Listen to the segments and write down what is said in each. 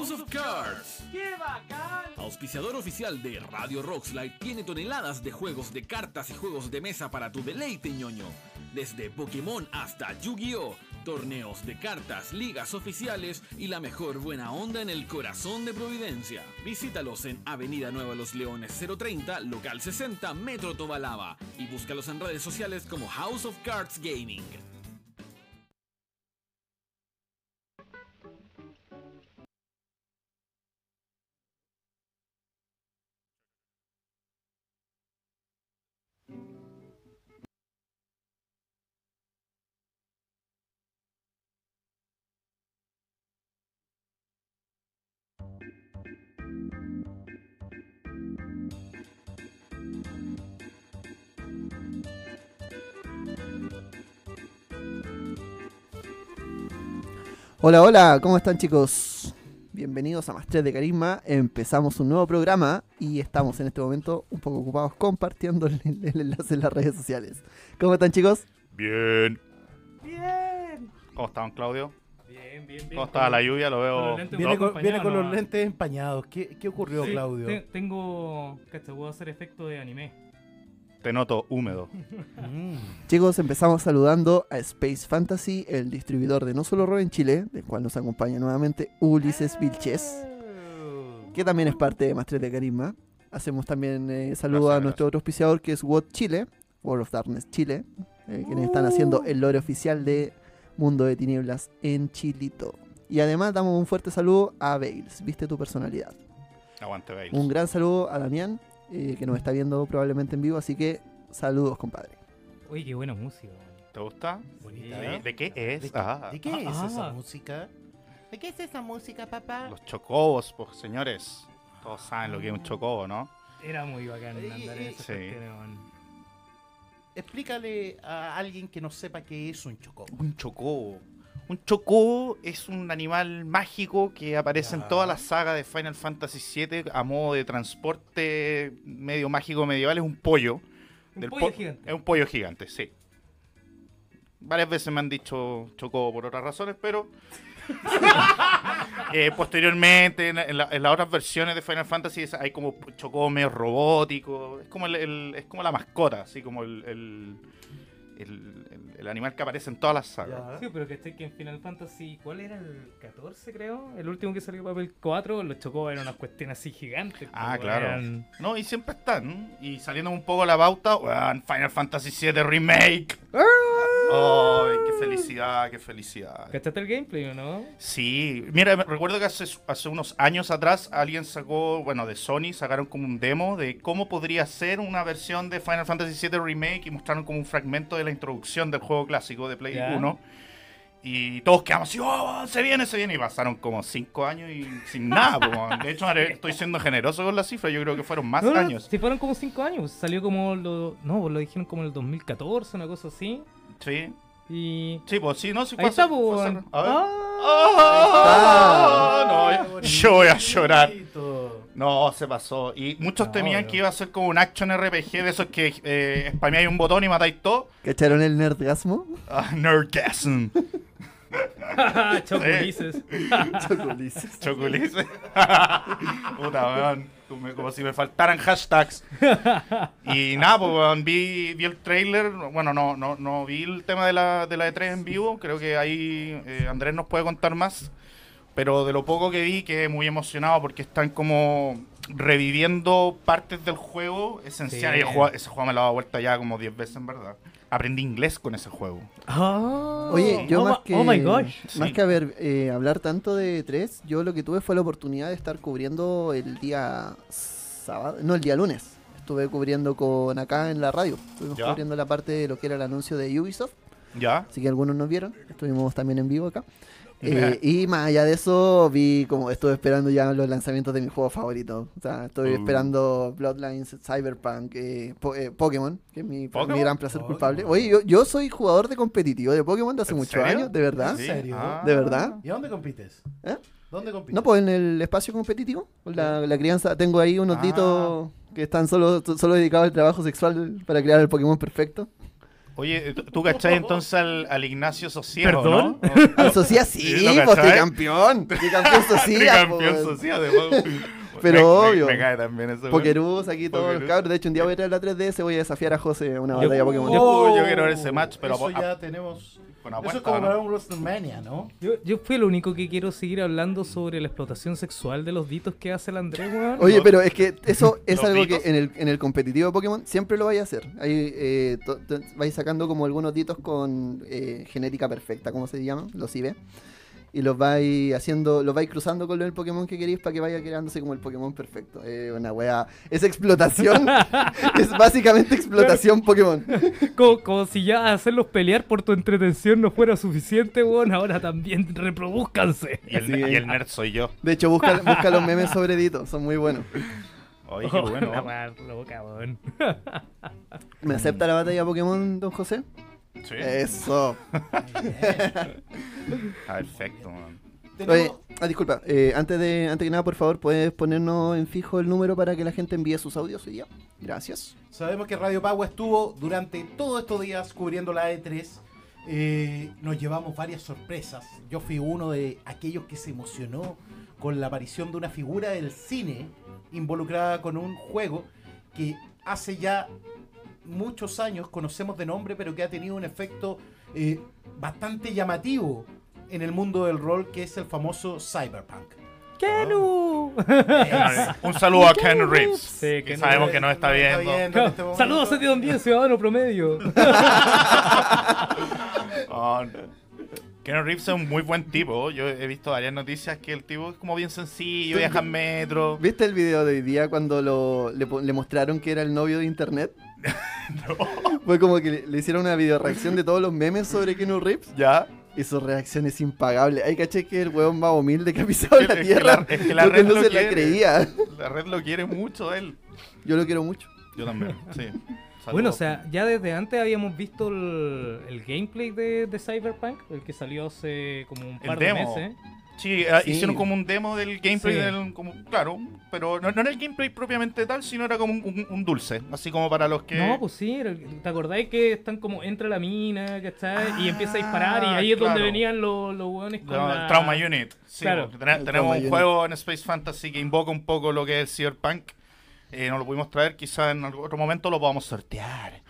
House of Cards. ¡Qué bacán! Auspiciador oficial de Radio Rockslide tiene toneladas de juegos de cartas y juegos de mesa para tu deleite ñoño. Desde Pokémon hasta Yu-Gi-Oh! Torneos de cartas, ligas oficiales y la mejor buena onda en el corazón de Providencia. Visítalos en Avenida Nueva Los Leones 030, local 60, Metro Tobalaba. Y búscalos en redes sociales como House of Cards Gaming. Hola, hola, ¿cómo están chicos? Bienvenidos a Más 3 de Carisma. Empezamos un nuevo programa y estamos en este momento un poco ocupados compartiendo el, el enlace en las redes sociales. ¿Cómo están chicos? Bien. ¡Bien! ¿Cómo estaban, Claudio? Bien, bien, bien. ¿Cómo estaba la lluvia? Lo veo. Viene con, acompañados viene con los lentes empañados. ¿Qué, qué ocurrió, Sí, Claudio? te- tengo. Cacha, puedo hacer efecto de anime. Te noto húmedo. Mm. Chicos, empezamos saludando a Space Fantasy, el distribuidor de No Solo Roll en Chile, del cual nos acompaña nuevamente Ulises Vilches, que también es parte de 3 de Carisma. Hacemos también eh, saludo Gracias, a nuestro otro auspiciador que es WOT Chile, World of Darkness Chile, eh, quienes están haciendo el lore oficial de Mundo de Tinieblas en Chilito. Y además damos un fuerte saludo a Bales, viste tu personalidad. Aguante, Bales. Un gran saludo a Damián, eh, que nos está viendo probablemente en vivo, así que saludos, compadre. Oye, qué buena música. ¿Te gusta? Bonita, Sí. ¿eh? ¿De qué es? ¿De, Ah, de qué es Ah. esa música? ¿De qué es esa música, papá? los chocobos, pues, señores. Todos saben lo que es un chocobo, ¿no? Era muy bacán andar en y- esas sí. Explícale a alguien que no sepa qué es un chocobo. Un chocobo. Un chocobo es un animal mágico que aparece en toda la saga de Final Fantasy VII a modo de transporte medio mágico medieval. Es un pollo. Un Del pollo po- gigante. Es un pollo gigante, sí. Varias veces me han dicho chocobo por otras razones, pero. Eh, posteriormente, en, la- en las otras versiones de Final Fantasy hay como chocobo medio robótico. Es como, el, el- es como la mascota, así como el, el, el- el- el animal que aparece en todas las sagas. Sí, pero que que en Final Fantasy, ¿cuál era el 14 creo? El último que salió para el 4, los chocó eran unas cuestiones así gigantes. Ah, claro. eran- No, y siempre están. Y saliendo un poco la pauta, weón, Final Fantasy VII Remake. ¡Ay, qué felicidad, qué felicidad! ¿Cachaste el gameplay o no? Sí, mira, recuerdo que hace, hace unos años atrás alguien sacó, bueno, de Sony sacaron como un demo de cómo podría ser una versión de Final Fantasy VII Remake y mostraron como un fragmento de la introducción del juego clásico de Play Ya. 1. Y todos quedamos así, oh, se viene, se viene. Y pasaron como 5 años y sin nada. po, weón. de hecho, estoy siendo generoso con la cifra. Yo creo que fueron más No, no, años. Si fueron como 5 años, salió como lo. No, lo dijeron como en el 2014, una cosa así. Sí, Y. sí, pues sí, no, sí Ahí está, weón. A ver. Ah. Ah, no, yo voy a llorar. No, se pasó. Y muchos No, temían no. que iba a ser como un action RPG de esos que eh, spameáis un botón y matáis todo. ¿Cacharon el nerdgasmo? Ah, Nerdgasm. Choculices. Choculices. Choculice. Puta, weón. Como, como si me faltaran hashtags. Y nada, pues weón, vi, vi el trailer. Bueno, no, no, no vi el tema de la, de la E3 en vivo. Creo que ahí eh, Andrés nos puede contar más. Pero de lo poco que vi, quedé muy emocionado porque están como reviviendo partes del juego esenciales. Sí. Ese juego me lo ha dado vuelta ya como 10 veces, en verdad. Aprendí inglés con ese juego. Ah. Oye, yo oh, más que, Oh my gosh. más Sí. que haber, eh, hablar tanto de tres, yo lo que tuve fue la oportunidad de estar cubriendo el día sábado, no, el día lunes. Estuve cubriendo con acá en la radio. Estuvimos Ya. cubriendo la parte de lo que era el anuncio de Ubisoft. ¿Ya? Así que algunos nos vieron. Estuvimos también en vivo acá. Eh, y más allá de eso, vi como estuve esperando ya los lanzamientos de mi juego favorito. O sea, estoy Uh. esperando Bloodlines, Cyberpunk, eh, Po- eh, Pokémon, que es mi, gran placer Pokémon. culpable. Oye, yo, yo soy jugador de competitivo de Pokémon de hace ¿En muchos serio? años, de verdad. ¿En serio? ¿De verdad? ¿Y a dónde compites? ¿Eh? ¿Dónde compites? No, pues en el espacio competitivo, la crianza. Tengo ahí unos Ah. ditos que están solo, solo dedicados al trabajo sexual para crear el Pokémon perfecto. Oye, ¿tú- ¿tú cachai entonces al, al Ignacio Sociego, ¿Perdón? no? Al Socias sí, Sí, ¿lo pues cachai? tricampeón. Tricampeón Socias. Campeón pues. Sociego, de- Pero Me- me- obvio. Me, cae también eso. Pokerus, aquí todos los Pokerus. cabros. De hecho, un día voy a traer la 3DS, voy a desafiar a José a una Yo- batalla Pokémon. Yo- yo quiero ver ese match, pero Eso a- ya tenemos. Con Eso apuesta, es como ¿no? para un WrestleMania, ¿no? Yo, yo fui el único que quiero seguir hablando sobre la explotación sexual de los ditos que hace el Andrés, weón. Oye, pero es que eso es algo ditos. que en el, en el competitivo de Pokémon siempre lo vais a hacer. Ahí eh, vais sacando como algunos ditos con eh, genética perfecta, como se llaman, los IB. Y los vais haciendo, los vais cruzando con el Pokémon que queréis para que vaya creándose como el Pokémon perfecto. Eh, una wea. Es explotación. es básicamente explotación Pokémon. Como, como si ya hacerlos pelear por tu entretención no fuera suficiente, weón. Ahora también reproduzcanse. Y el, Sí. y el nerd soy yo. De hecho, busca, busca los memes sobre ditos, son muy buenos. Oye, qué bueno. Loca. ¿Me acepta la batalla Pokémon, don José? Sí. Eso. Perfecto, man. Oye, ah, disculpa, eh, antes, de, antes que nada, por favor, ¿puedes ponernos en fijo el número para que la gente envíe sus audios hoy día? Gracias. Sabemos que Radio Pagua estuvo durante todos estos días cubriendo la E3. Eh, nos llevamos varias sorpresas. Yo fui uno de aquellos que se emocionó con la aparición de una figura del cine involucrada con un juego que hace ya muchos años conocemos de nombre, pero que ha tenido un efecto eh, bastante llamativo en el mundo del rol, que es el famoso Cyberpunk. ¡Kenu! Un saludo a Ken Reeves. Sí, que sabemos que nos está nos está viendo. viendo. en este. Saludos a ti, don 10, ciudadano promedio. Oh, Ken Reeves es un muy buen tipo. Yo he visto varias noticias que el tipo es como bien sencillo, viaja en metro. ¿Viste el video de hoy día cuando lo, le, po- le mostraron que era el novio de internet? Fue como que le, le hicieron una video reacción de todos los memes sobre Keanu Reeves Ya. y su reacción es impagable. Hay caché que es el hueón más humilde que ha pisado Es la es que tierra. la- es que la red no lo se quiere. la creía. La red lo quiere mucho él. Yo lo quiero mucho. Yo también, sí. Saludos. Bueno, o sea, ya desde antes habíamos visto el, el gameplay de, de Cyberpunk, el que salió hace como un El par de demo. meses. Sí, ah, Sí. hicieron como un demo del gameplay, Sí. del, como, claro, pero no, no era el gameplay propiamente tal, sino era como un, un- un dulce, así como para los que... No, pues sí, ¿te acordáis que están como entra la mina, ¿cachai? y empieza a disparar y Ah, ahí es donde venían los, los hueones con No, la... el Trauma Unit. Sí, Claro. El tenemos Trauma un Unit. juego en Space Fantasy que invoca un poco lo que es Cyberpunk. Eh, no lo pudimos traer, quizás en algún otro momento lo podamos sortear.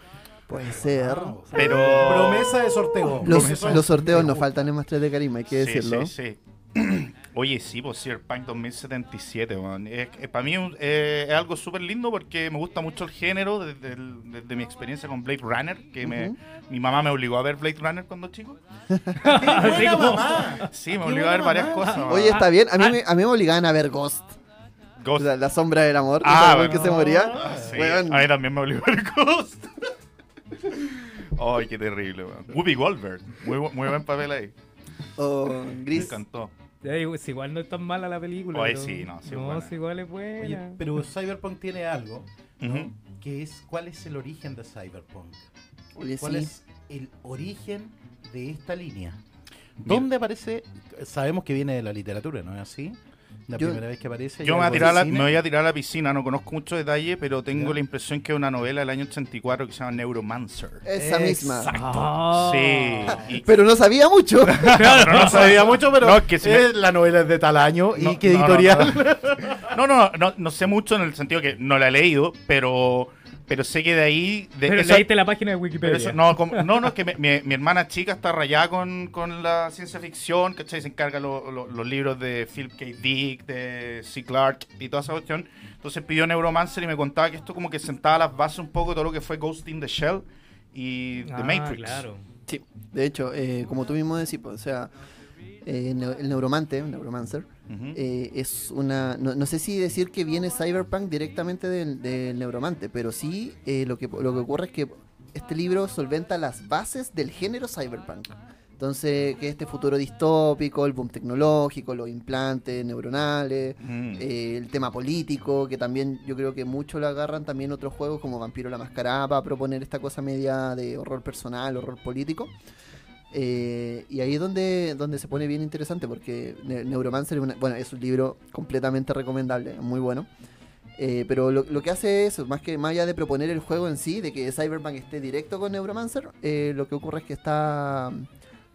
Puede ser. Wow. Pero... Promesa de sorteo. Los, Promesa los sorteos nos faltan en más 3 de carisma, hay que Sí, decirlo. Sí, sí. Oye, sí, pues Cyberpunk 2077, man. Es, es- para mí eh, es algo súper lindo porque me gusta mucho el género desde, el- desde mi experiencia con Blade Runner, que me, mi mamá me obligó a ver Blade Runner cuando chico. Sí, me obligó a ver varias mamá. cosas. man. Oye, está bien. A mí, Ah. me, a mí me obligaban a ver Ghost. Ghost. La sombra del amor. Ah, bueno. que se moría. Ah, sí. A mí también me obligó a ver Ghost. Ay, qué terrible, man. Whoopi Goldberg. Muy, muy buen papel ahí. O Me Gris. encantó. Igual no es tan mala la película. Oye, pero- sí, no, sí es No, igual es buena. Oye, pero Cyberpunk tiene algo, ¿no? Que es cuál es el origen de Cyberpunk. Oye, ¿Cuál sí. es el origen de esta línea? ¿Dónde aparece? Sabemos que viene de la literatura, ¿no es así? La Yo- primera vez que aparece. Yo y me voy, a tirar la, me voy a tirar a la piscina, no conozco mucho detalle, pero tengo Ya. la impresión que es una novela del año 84 que se llama Neuromancer. Esa misma. Exacto. Ah. Sí. y- Pero no sabía mucho. pero No sabía mucho, pero No, es que si me- la novela es de tal año y No, qué no, no, editorial. No, no, no, no, no sé mucho en el sentido que no la he leído, pero, pero sé que de ahí... De Pero esa- leíste la página de Wikipedia. eso- no, como- no, no, es que mi, mi- mi hermana chica está rayada con, con la ciencia ficción, ¿cachai? Se encarga lo- lo- los libros de Philip K. Dick, de C. Clarke y toda esa cuestión. Entonces pidió Neuromancer y me contaba que esto como que sentaba las bases un poco de todo lo que fue Ghost in the Shell y The Ah, Matrix. claro. Sí, de hecho, eh, como tú mismo decís, pues, o sea, eh, el neuromante, el eh, es una. No, no sé si decir que viene Cyberpunk directamente del, del neuromante, pero sí eh, lo, que, lo que ocurre es que este libro solventa las bases del género Cyberpunk. Entonces, que este futuro distópico, el boom tecnológico, los implantes neuronales, Mm. eh, el tema político, que también yo creo que mucho lo agarran también otros juegos como Vampiro la Mascarada para proponer esta cosa media de horror personal, horror político. Eh, y ahí es donde, donde se pone bien interesante porque Ne- Neuromancer es, una- bueno, es un libro completamente recomendable, muy bueno. Eh, pero lo, lo que hace es, más que más allá de proponer el juego en sí, de que Cyberpunk esté directo con Neuromancer, eh, lo que ocurre es que está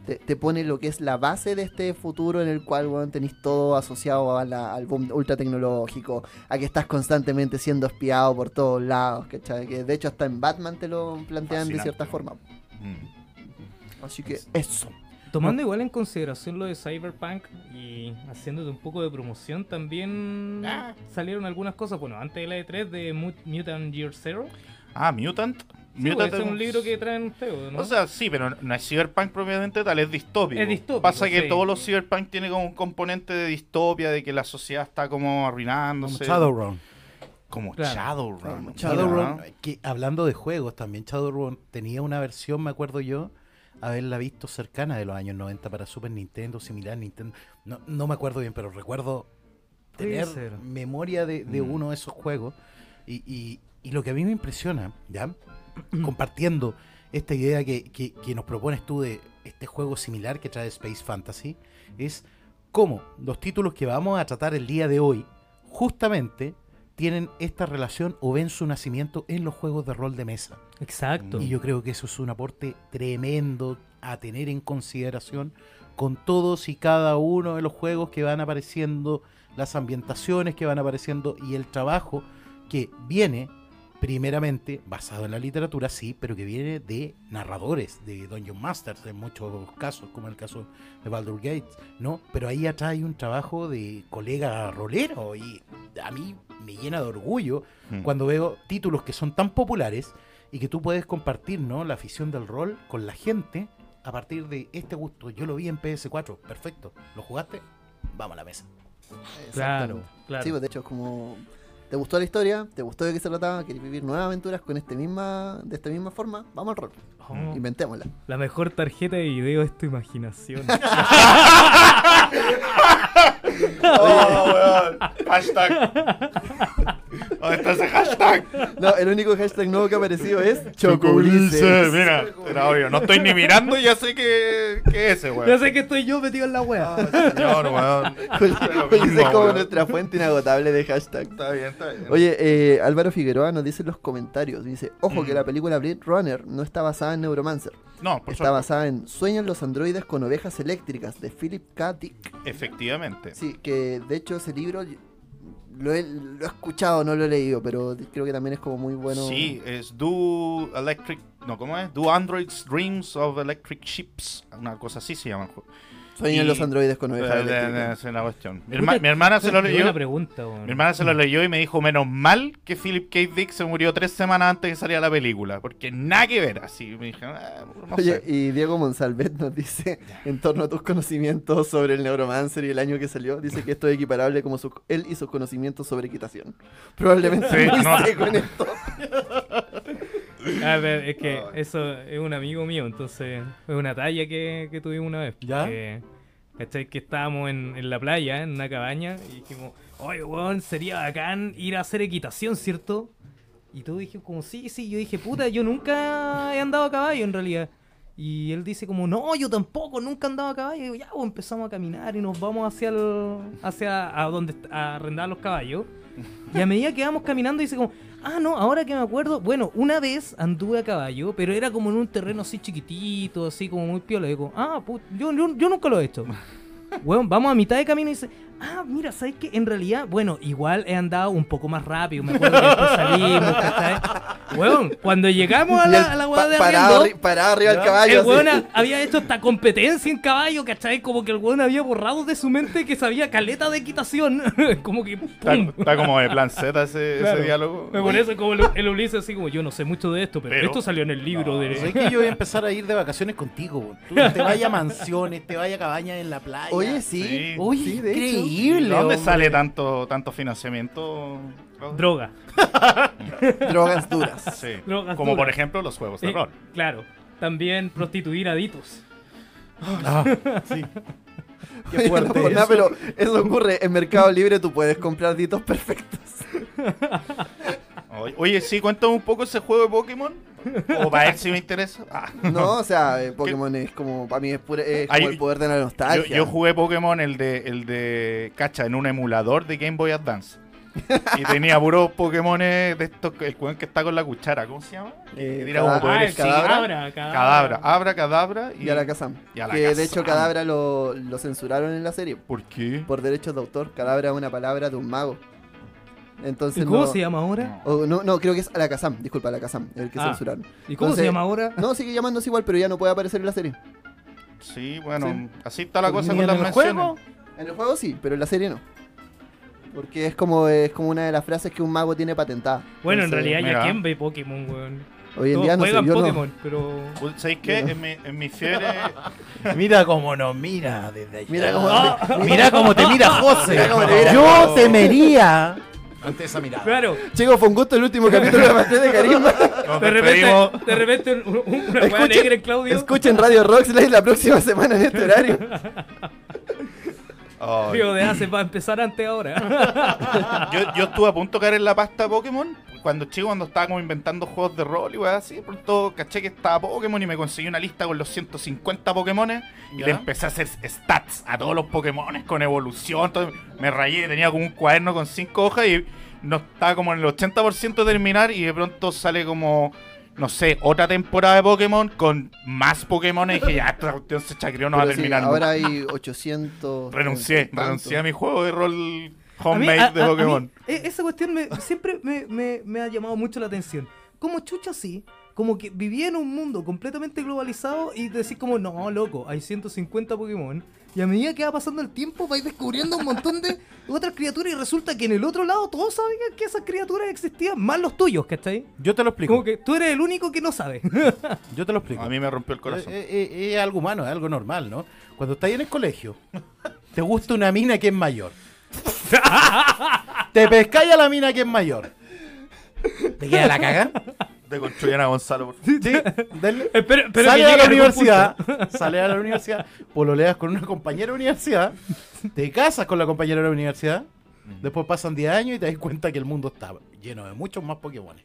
te, te pone lo que es la base de este futuro en el cual weón, tenéis todo asociado a la- al boom ultra tecnológico, a que estás constantemente siendo espiado por todos lados, ¿cachai? Que de hecho hasta en Batman te lo plantean de cierta forma. Mm. Así que eso. Tomando igual en consideración lo de Cyberpunk y haciéndote un poco de promoción, también Ah. salieron algunas cosas. Bueno, antes de la E3 de Mu- Mutant Year Zero. Ah, Mutant. Sí, Mutant pues, ese es un libro que traen ustedes, ¿no? O sea, sí, pero no es cyberpunk propiamente tal, es distópico. Es distópico, Pasa que sí. todos los cyberpunk tienen como un componente de distopia, de que la sociedad está como Como arruinándose. Shadowrun. Como Claro. Shadowrun. Como Shadowrun, ¿no? que hablando de juegos también, Shadowrun tenía una versión, me acuerdo yo, haberla visto cercana de los años 90 para Super Nintendo, similar Nintendo. No, no me acuerdo bien, pero recuerdo tener ser. memoria de, de Mm. uno de esos juegos. Y, y- y lo que a mí me impresiona, ¿ya? Compartiendo esta idea que, que- que nos propones tú de este juego similar que trae Space Fantasy, es cómo los títulos que vamos a tratar el día de hoy justamente tienen esta relación o ven su nacimiento en los juegos de rol de mesa. Exacto. Y yo creo que eso es un aporte tremendo a tener en consideración con todos y cada uno de los juegos que van apareciendo, las ambientaciones que van apareciendo y el trabajo que viene primeramente basado en la literatura, sí, pero que viene de narradores, de Dungeon Masters en muchos casos, como el caso de Baldur Gates, ¿no? Pero ahí atrás hay un trabajo de colega rolero y a mí me llena de orgullo Mm. cuando veo títulos que son tan populares y que tú puedes compartir ¿no? la afición del rol con la gente a partir de este gusto. Yo lo vi en PS4, perfecto. ¿Lo jugaste? Vamos a la mesa. Claro, claro. Sí, pues de hecho es como... ¿Te gustó la historia? ¿Te gustó de qué se trataba? ¿Querés vivir nuevas aventuras con este misma, de esta misma forma? Vamos al rol. Oh, Inventémosla. la mejor tarjeta de video es tu imaginación. Oh, weón. Hashtag. ¿Dónde está ese hashtag? No, el único hashtag nuevo que ha aparecido es. Chocoulises. Mira, era obvio. No estoy ni mirando y ya sé que, que es ese, weón. ya sé que estoy yo metido en la wea. Señor, weón. Lo Ulises mismo, es como nuestra fuente inagotable de hashtag. Está bien, está bien. Oye, eh, Álvaro Figueroa nos dice en los comentarios, dice, ojo que Mm. la película Blade Runner no está basada en Neuromancer, no, por está suerte. basada en Sueñan los androides con ovejas eléctricas de Philip K. Dick. Efectivamente. Sí, que de hecho ese libro lo he, lo he escuchado, no lo he leído, pero creo que también es como muy bueno. Sí, es Do Electric. No, ¿cómo es? Do Androids Dreams of Electric Ships. Una cosa así se llama el juego. Sueñan y- los androides con ovejas Eh, eléctricas. Esa es la cuestión. Mi, herma- mi hermana se lo leyó. buena pregunta, weón. Mi hermana se lo leyó y me dijo, menos mal que Philip K. Dick se murió tres semanas antes de que saliera la película. Porque nada que ver. Así me dije, "Ah, no Oye, sé". y Diego Monsalvet nos dice, en torno a tus conocimientos sobre el Neuromancer y el año que salió, dice que esto es equiparable como su- él y sus conocimientos sobre equitación. Probablemente Sí, no. seco en esto. A ver, es que eso es un amigo mío, entonces es una talla que, que tuvimos una vez. ¿Ya? Que, ¿Cachai? Que estábamos en, en la playa, en una cabaña, y dijimos, oye, weón, sería bacán ir a hacer equitación, ¿cierto? Y tú dijiste como, sí, sí, yo dije, puta, yo nunca he andado a caballo en realidad. Y él dice como, no, yo tampoco, nunca he andado a caballo. Y digo, ya, pues empezamos a caminar y nos vamos hacia el, hacia a donde a arrendar los caballos. Y a medida que vamos caminando dice como, ah, no, ahora que me acuerdo, bueno, una vez anduve a caballo, pero era como en un terreno así chiquitito, así como muy piola. Digo, ah, put, yo, yo, yo nunca lo he hecho. Bueno, vamos a mitad de camino y dice, ah, mira, ¿sabes qué? En realidad, bueno, igual he andado un poco más rápido, me acuerdo que después salimos, ¿cachai? Weón, cuando llegamos a la, a la de parado, arriendo, parado arriba del caballo. el weón ha- había hecho esta competencia en caballo, ¿cachai? Como que el weón había borrado de su mente que sabía caleta de equitación. como que, Está, ¡pum! está como de plan Z ese, Claro. ese diálogo. Me por eso como el, el Ulises así como yo no sé mucho de esto, pero, Pero- esto salió en el libro de... ¿Sabes que yo voy a empezar a ir de vacaciones contigo? weón? Tú te vayas a mansiones, te vayas a cabañas en la playa. Oye, sí. Sí. Oye, sí, de hecho. Increíble. ¿De dónde hombre. sale tanto, tanto financiamiento? Droga. Drogas duras. Sí. Drogas Como por ejemplo los juegos de Eh, rol. claro. También prostituir aditos. Ah, sí. Qué Oye, fuerte. no eso. pero eso ocurre. En Mercado Libre tú puedes comprar ditos perfectos. Oye, sí, cuéntame un poco ese juego de Pokémon. O para ver si me interesa. Ah. No, o sea, eh, Pokémon es como, para mí es, pura- es como Ahí- el poder de la nostalgia. yo jugué Pokémon, el de, el de. Cacha, en un emulador de Game Boy Advance. y tenía puros Pokémon de estos, el que está con la cuchara, ¿cómo se llama? Eh, cada- el cadabra. cadabra, Cadabra, Abra, Cadabra y, Y a la Kazam. y a la Que de hecho Cadabra lo, lo censuraron en la serie. ¿Por qué? Por derechos de autor. Cadabra es una palabra de un mago. Entonces ¿Y cómo no, se llama ahora? no, no, creo que es a la Kazam. Disculpa, a la Kazam. El que Ah. censuraron. ¿Y cómo se llama ahora? No, sigue llamándose igual, pero ya no puede aparecer en la serie. Sí, bueno, Sí. así está la cosa ¿Ni con en las el menciones. juego? En el juego sí, pero en la serie no. Porque es como, es como una de las frases que un mago tiene patentada. Bueno, en realidad ya mira. quién ve Pokémon, weón. Hoy en Todos día no sé, juegan no. Pokémon, pero... ¿Sabéis qué? En mi, en mi fiebre... Mira cómo nos mira desde allá. Mira cómo- Mira cómo te mira José. Mira cómo te mira. Yo temería ante esa mirada. Claro, Chicos, fue un gusto el último capítulo de Pastel de Carisma. Nos de despedimos. repente, de repente un- un- una Escuchen- negra en Claudio. Escuchen Radio Rockslide la próxima semana en este horario. Río de Ace va a empezar antes ahora. yo, yo estuve a punto de caer en la pasta Pokémon cuando chico, cuando estaba como inventando juegos de rol y weá así. De pronto caché que estaba Pokémon y me conseguí una lista con los 150 Pokémones y ¿Ya? le empecé a hacer stats a todos los Pokémones con evolución. todo. me rayé, tenía como un cuaderno con 5 hojas y no estaba como en el 80% de terminar y de pronto sale como. No sé, otra temporada de Pokémon con más Pokémon y dije, ya, esta cuestión se chacreó, no va a Pero sí, terminar ahora hay 800. Renuncié, tanto. renuncié a mi juego de rol A mí- homemade a- de a- a mí, Pokémon. e- esa cuestión me- siempre me, me- me ha llamado mucho la atención. Como chucha sí, como que vivía en un mundo completamente globalizado y decís como, no, loco, hay 150 Pokémon. Y a medida que va pasando el tiempo vais descubriendo un montón de otras criaturas y resulta que en el otro lado todos sabían que esas criaturas existían, más los tuyos, ¿cachai? Yo te lo explico. Como que tú eres el único que no sabe. Yo te lo explico. A mí me rompió el corazón. Eh, eh, eh, es algo humano, es algo normal, ¿no? Cuando estás en el colegio, te gusta una mina que es mayor. te pescáis a la mina que es mayor. ¿Te queda la caga? De construyan a Gonzalo, por favor. Sí, dale. Espero, espero que sale a llegue la algún universidad, sale a la universidad, pololeas con una compañera de universidad, te casas con la compañera de la universidad, después pasan 10 años y te das cuenta que el mundo está lleno de muchos más Pokémon.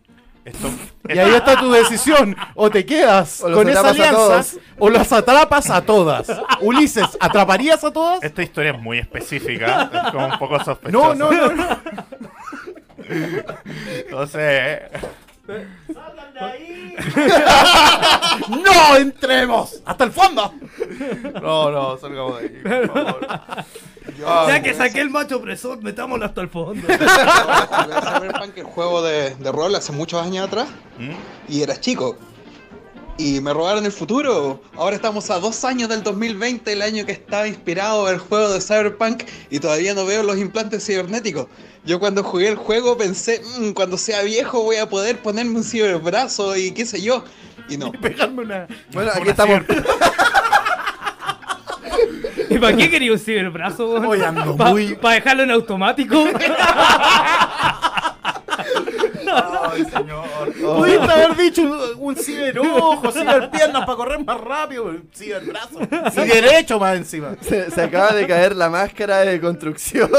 Esto, Y ahí está tu decisión, o te quedas O con esa alianza, o las atrapas a todas. Ulises, ¿atraparías a todas? esta historia es muy específica, es como un poco No, sospechosa. no, no, no. Entonces, ¡No entremos! ¡Hasta el fondo! no, no, salgamos de ahí, por favor. Ya que saqué el macho opresor, metámoslo hasta el fondo. Cyberpunk, el juego de, de rol, hace muchos años atrás. ¿Mm? Y era chico. Y me robaron el futuro. Ahora estamos a dos años del 2020, el año que estaba inspirado el juego de Cyberpunk. Y todavía no veo los implantes cibernéticos. Yo cuando jugué el juego pensé, "Mm, cuando sea viejo voy a poder ponerme un ciberbrazo y qué sé yo. Y no. Pegarme una. Bueno, aquí Una estamos. ¿Y para qué quería un ciberbrazo? ando ¿Pa- muy- ¿Para dejarlo en automático? Ay, señor. Pudiste haber dicho un, un ciberojo, ciberpiernas para correr más rápido, un ciberbrazo. Y derecho más encima. Se, se acaba de caer la máscara de construcción.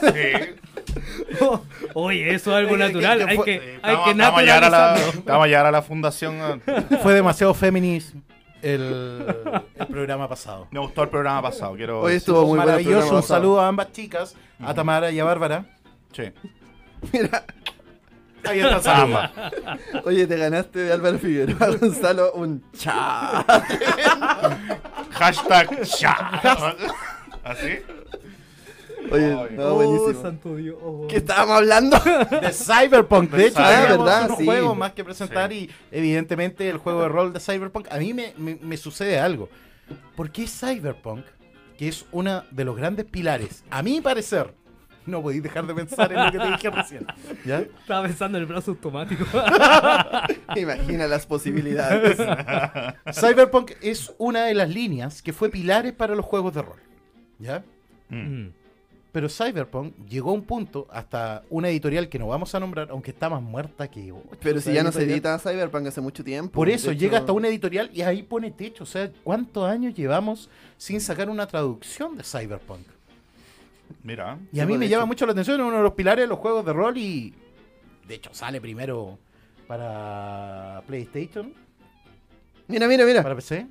Sí, Oye, eso es algo natural. ¿qué- qué Hay que, hay vamos- que vamos a llegar a la, naturalizarlo. vamos a llegar a la fundación. Fue demasiado feminist el, el programa pasado. Me gustó el programa pasado, quiero Hoy estuvo muy Maravilloso, un saludo a ambas chicas, a Tamara y a Bárbara. Sí. Mira, Ahí está el saludo. Ama. oye, te ganaste de Álvaro Figueroa Gonzalo un cha. Hashtag ya. ¿Así? Oye, Ay. no, Oh, buenísimo. santo Dios. oh. ¿Qué estábamos hablando? De Cyberpunk, de De hecho, Cyberpunk. tenemos Ah, ¿verdad? unos Sí. juegos más que presentar y evidentemente el juego de rol de Cyberpunk, a mí me, me- me sucede algo. ¿Por qué Cyberpunk, que es uno de los grandes pilares, a mi parecer, no podéis dejar de pensar en lo que te dije recién, ¿ya? Estaba pensando en el brazo automático. Imagina las posibilidades. Cyberpunk es una de las líneas que fue pilares para los juegos de rol, ¿ya? Mm. Mm. Pero Cyberpunk llegó a un punto, hasta una editorial que no vamos a nombrar, aunque está más muerta que... Pero si ya no se edita Cyberpunk hace mucho tiempo. Por eso llega hecho, hasta una editorial y ahí pone techo. O sea, ¿cuántos años llevamos sin sacar una traducción de Cyberpunk? Mira. Y Sí, a mí me llama mucho la atención, es uno de los pilares de los juegos de rol y. De hecho, sale primero para PlayStation, Mira, mira, mira. para PC.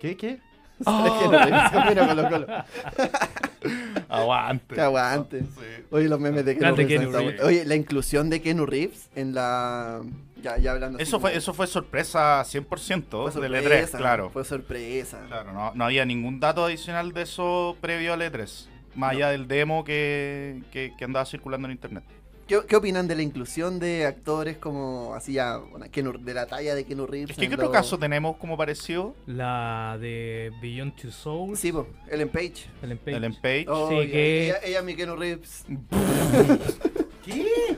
¿Qué? ¿Qué? Colo Colo. Aguante. Que aguante. Sí. Oye, los memes de Grande Reeves. Reeves. Oye, la inclusión de Keanu Reeves en la. Ya, ya hablando Eso como- fue, eso fue sorpresa 100% fue del sorpresa, E3, claro. Fue sorpresa. Claro, no, no había ningún dato adicional de eso previo al E3. Más allá del demo que, que, que andaba circulando en internet. ¿Qué, qué opinan de la inclusión de actores como así ya, bueno, de la talla de Keanu Reeves? Es que ¿qué otro los- caso tenemos como parecido? La de Beyond Two Souls. Sí, po, Ellen Page. Ellen Page. El Page. Oh, Sí, ya, que- ella, ella, mi Keanu Reeves. ¿Qué? Eh,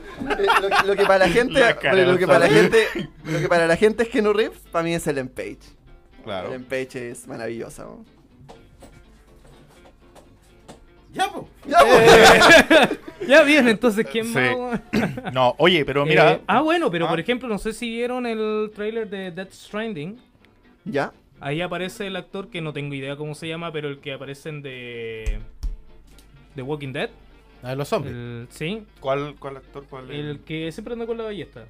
Lo, lo que para la gente, La cara lo, que para la gente, lo que para la gente es Keanu Reeves, para mí es Ellen Page. Claro. Ellen Page es maravillosa. ¿no? Ya, po. Ya, po. Ya bien, entonces, ¿quién Sí. más? No, oye, pero mira. Eh, ah, bueno, pero Ah. por ejemplo, no sé si vieron el trailer de Death Stranding. ¿Ya? Ahí aparece el actor que no tengo idea cómo se llama, pero el que aparece en de The Walking Dead. A ver, los zombies. El, sí, ¿Cuál, cuál actor? ¿Cuál es? el que siempre anda con la ballesta.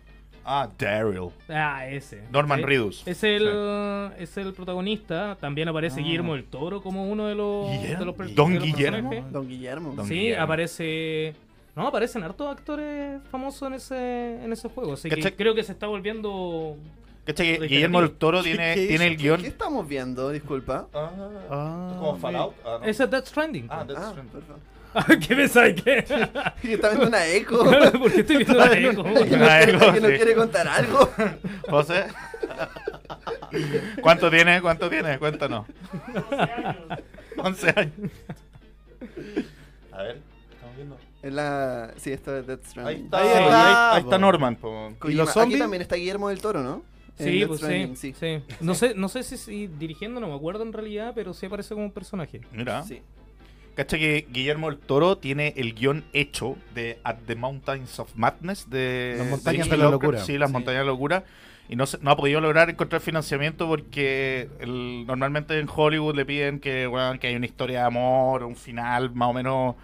Ah, Daryl. Ah, ese. Norman ¿sí? Reedus. Es el, es el protagonista. También aparece Ah. Guillermo del Toro como uno de los, Guillermo. de los, per- Don de los Guillermo. personajes. Don Guillermo. Don sí, Guillermo. aparece. No, aparecen hartos actores famosos en ese, en ese juego. Así que creo que se está volviendo. ¿Cachai? Guillermo del Toro tiene, ¿Qué- tiene el guion. ¿Qué estamos viendo? Disculpa. Ah, ¿Como Fallout? Ah, no. Ese es Death Stranding. Ah, Death Ah, Stranding. perfecto. ¿Qué pensáis que? Que está viendo una eco. Porque estoy viendo la eco. Una eco, que no quiere contar algo. José. ¿Cuánto tiene? ¿Cuánto tiene? Cuéntanos. 11 años. A ver, estamos viendo. En la... Sí, esto es Death Ahí Stranding. está, Ahí ahí, está, ahí está. Norman. po. ¿Y los Aquí zombies? también está Guillermo del Toro, ¿no? Sí, Death pues sí, sí. No sé, no sé si, si dirigiendo, no me acuerdo en realidad, pero sí aparece como un personaje. Mira. Sí. Cacha que Guillermo del Toro tiene el guion hecho de At the Mountains of Madness de Las montañas de la locura. Sí, las Sí. montañas de la locura. Y no, se- no ha podido lograr encontrar financiamiento porque el- normalmente en Hollywood le piden que, weón, que hay una historia de amor, un final más o menos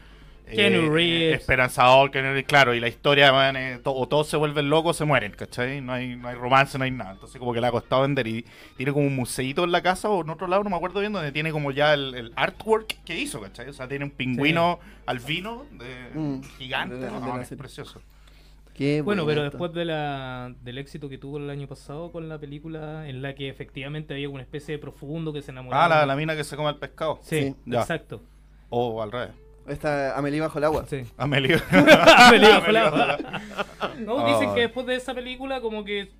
eh, Keanu Reeves. esperanzador, Keanu Reeves, claro, y la historia, weón, eh, to- o todos se vuelven locos o se mueren, ¿cachai? No hay, no hay romance, no hay nada. Entonces como que le ha costado vender y tiene como un museito en la casa o en otro lado, no me acuerdo bien, donde tiene como ya el, el artwork que hizo, ¿cachai? O sea, tiene un pingüino albino de, Mm, gigante, de no, es precioso. Qué Bueno, pero después de la, del éxito que tuvo el año pasado con la película, en la que efectivamente había una especie de profundo que se enamoraba. Ah, la, la mina que se come el pescado. Sí, Sí. Exacto. O al revés. Esta Amelie bajo el agua. Sí. Amelio. Amelie bajo el agua. No, dicen Ah. que después de esa película como que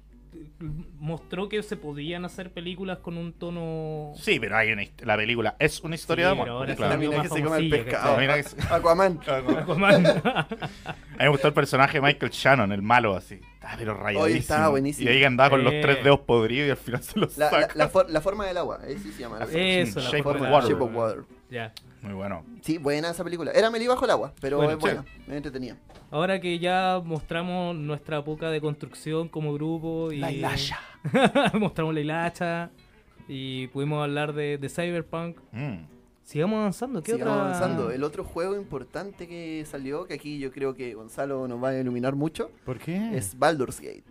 mostró que se podían hacer películas con un tono... Sí, pero hay una la película es una historia Sí, de pero amor. ahora claro. La más que se come el pescado. La que se- Aquaman. Aquaman. A mí me gustó el personaje de Michael Shannon, el malo, así. Está pero rayadísimo. estaba buenísimo. Y ahí andaba con los tres dedos podridos y al final se los La, la, saca. la for- la forma del agua, eh, sí se llama. La. Eso, la Shape forma of Water. Shape of Water. Ya. Muy bueno. Sí, buena esa película. Era Amelie bajo el agua, pero Bueno, es buena. Me entretenía. Ahora que ya mostramos nuestra época de construcción como grupo y La hilacha. mostramos la hilacha y pudimos hablar de, de Cyberpunk. Mm. Sigamos avanzando. ¿Qué Sigamos otra? avanzando. El otro juego importante que salió, que aquí yo creo que Gonzalo nos va a iluminar mucho, ¿Por qué? es Baldur's Gate.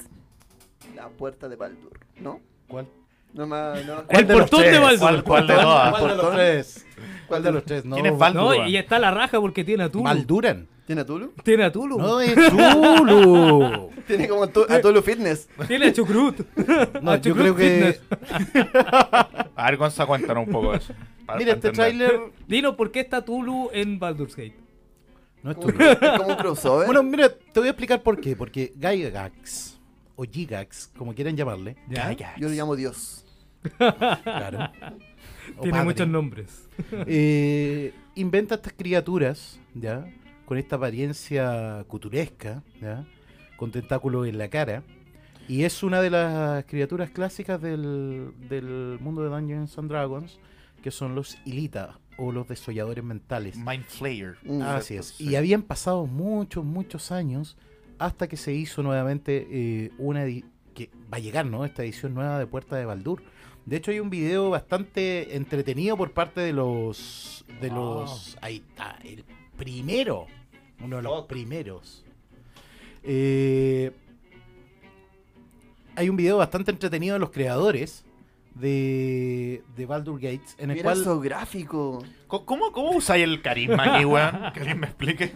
La puerta de Baldur, ¿no? ¿Cuál? No no. El de los portón de? Baldur. ¿Cuál, cuál de todas? ¿Cuál de los tres? ¿Cuál de los tres? No, ¿Quién es Baldur? No, Duran. y está la raja porque tiene a Tulu. Balduran. ¿Tiene a Tulu? Tiene a Tulu. No, es Zulu. Tiene como a Tu- a Tulu Fitness. Tiene a Chucrut. No, A yo Chucrut creo que... Fitness. A ver, Gonza, cuéntanos un poco eso. para- Mira, para este tráiler... Dino, ¿por qué está Tulu en Baldur's Gate? No es Tulu. es como un crossover. Bueno, mira, te voy a explicar por qué. Porque Gygax, o Gigax, como quieran llamarle, ¿Ya? yo le llamo Dios. claro. o Tiene padre, muchos nombres. eh, inventa estas criaturas, ¿ya? Con esta apariencia cuturesca, ¿ya? Con tentáculos en la cara. Y es una de las criaturas clásicas del, del mundo de Dungeons and Dragons, que son los Ilita, o los desolladores mentales. Mind Flayer. Mm. Así es. Sí. Y habían pasado muchos, muchos años hasta que se hizo nuevamente eh, una edi- que va a llegar, ¿no? Esta edición nueva de Puerta de Baldur. De hecho, hay un video bastante entretenido por parte de los. de los. Ahí está, el primero. Uno de los Fuck. primeros. Eh, hay un video bastante entretenido de los creadores de, de Baldur Gates, en el Mira cual eso gráfico. Co- ¿Cómo, cómo usáis el carisma aquí, weón? Que alguien me explique.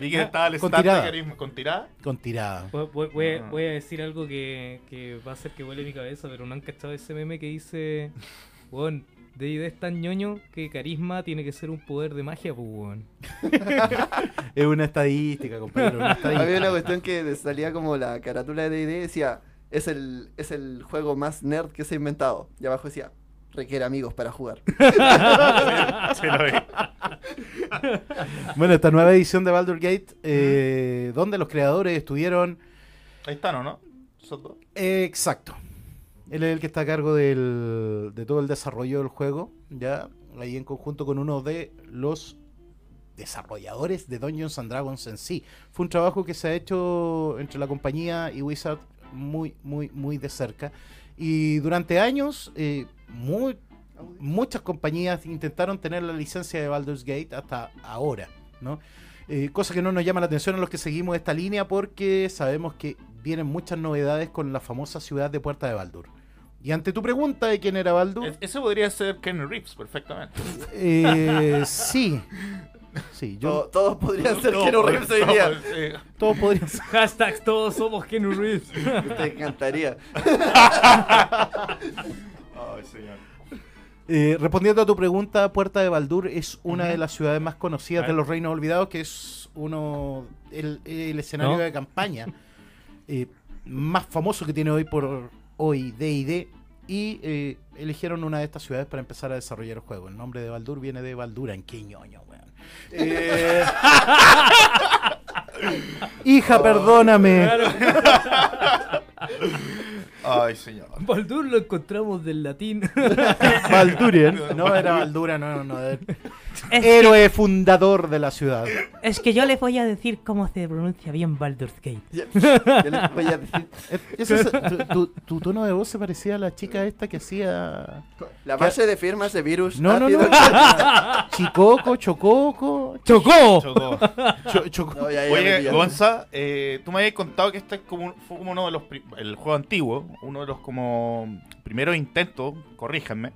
Vi que estaba el Con tirada. carisma. ¿Con tirada? con tirada. Voy, voy- voy a- Ah. voy a decir algo que, que va a hacer que vuele mi cabeza, pero no han cachado ese meme que dice, weón, D&D es tan ñoño que carisma tiene que ser un poder de magia, pues, weón. Es una estadística, compañero. Una estadística. Había una cuestión que salía como la carátula de D&D decía, es el, es el juego más nerd que se ha inventado. Y abajo decía, requiere amigos para jugar. Sí, lo vi. Bueno, esta nueva edición de Baldur Gate, eh, donde los creadores estuvieron. Ahí están, ¿o no? Eh, exacto. Él es el que está a cargo del, de todo el desarrollo del juego, ya ahí en conjunto con uno de los desarrolladores de Dungeons and Dragons en sí. Fue un trabajo que se ha hecho entre la compañía y Wizard muy, muy, muy de cerca. Y durante años, eh, muy, muchas compañías intentaron tener la licencia de Baldur's Gate hasta ahora, ¿no? Eh, cosa que no nos llama la atención a los que seguimos esta línea porque sabemos que vienen muchas novedades con la famosa ciudad de Puerta de Baldur. Y ante tu pregunta de quién era Baldur, E- Ese podría ser Ken Reeves, perfectamente. eh, sí. Sí, yo. todos podrían ser Keanu Reeves hoy día. eh, Todo podría ser. Hashtag todos somos Keanu Reeves. Te encantaría. Ay, señor. Eh, respondiendo a tu pregunta, Puerta de Baldur es una de las ciudades más conocidas de los Reinos Olvidados, que es uno el, el escenario ¿No? de campaña eh, más famoso que tiene hoy por hoy D&D y eh, eligieron una de estas ciudades para empezar a desarrollar el juego. El nombre de Baldur viene de Balduran, qué ñoño, weón. Eh, Hija, perdóname. Ay, señor. Baldur lo encontramos del latín. Baldurian. No era Baldura, no, no. era- Héroe fundador de la ciudad. Es que yo les voy a decir cómo se pronuncia bien Baldur's Gate. Yo les voy a decir, eso es- tu, tu- tu tono de voz se parecía a la chica esta que hacía. la base de firmas de virus. No, no, no. ácido- Chicoco, Chococo. ¡Chocó! Chocó. Cho- Choco- No, ya- ya me Oye. Gonza, eh, tú me habías contado que este es como, un- fue como uno de los. El juego antiguo, uno de los como primeros intentos, corríjanme,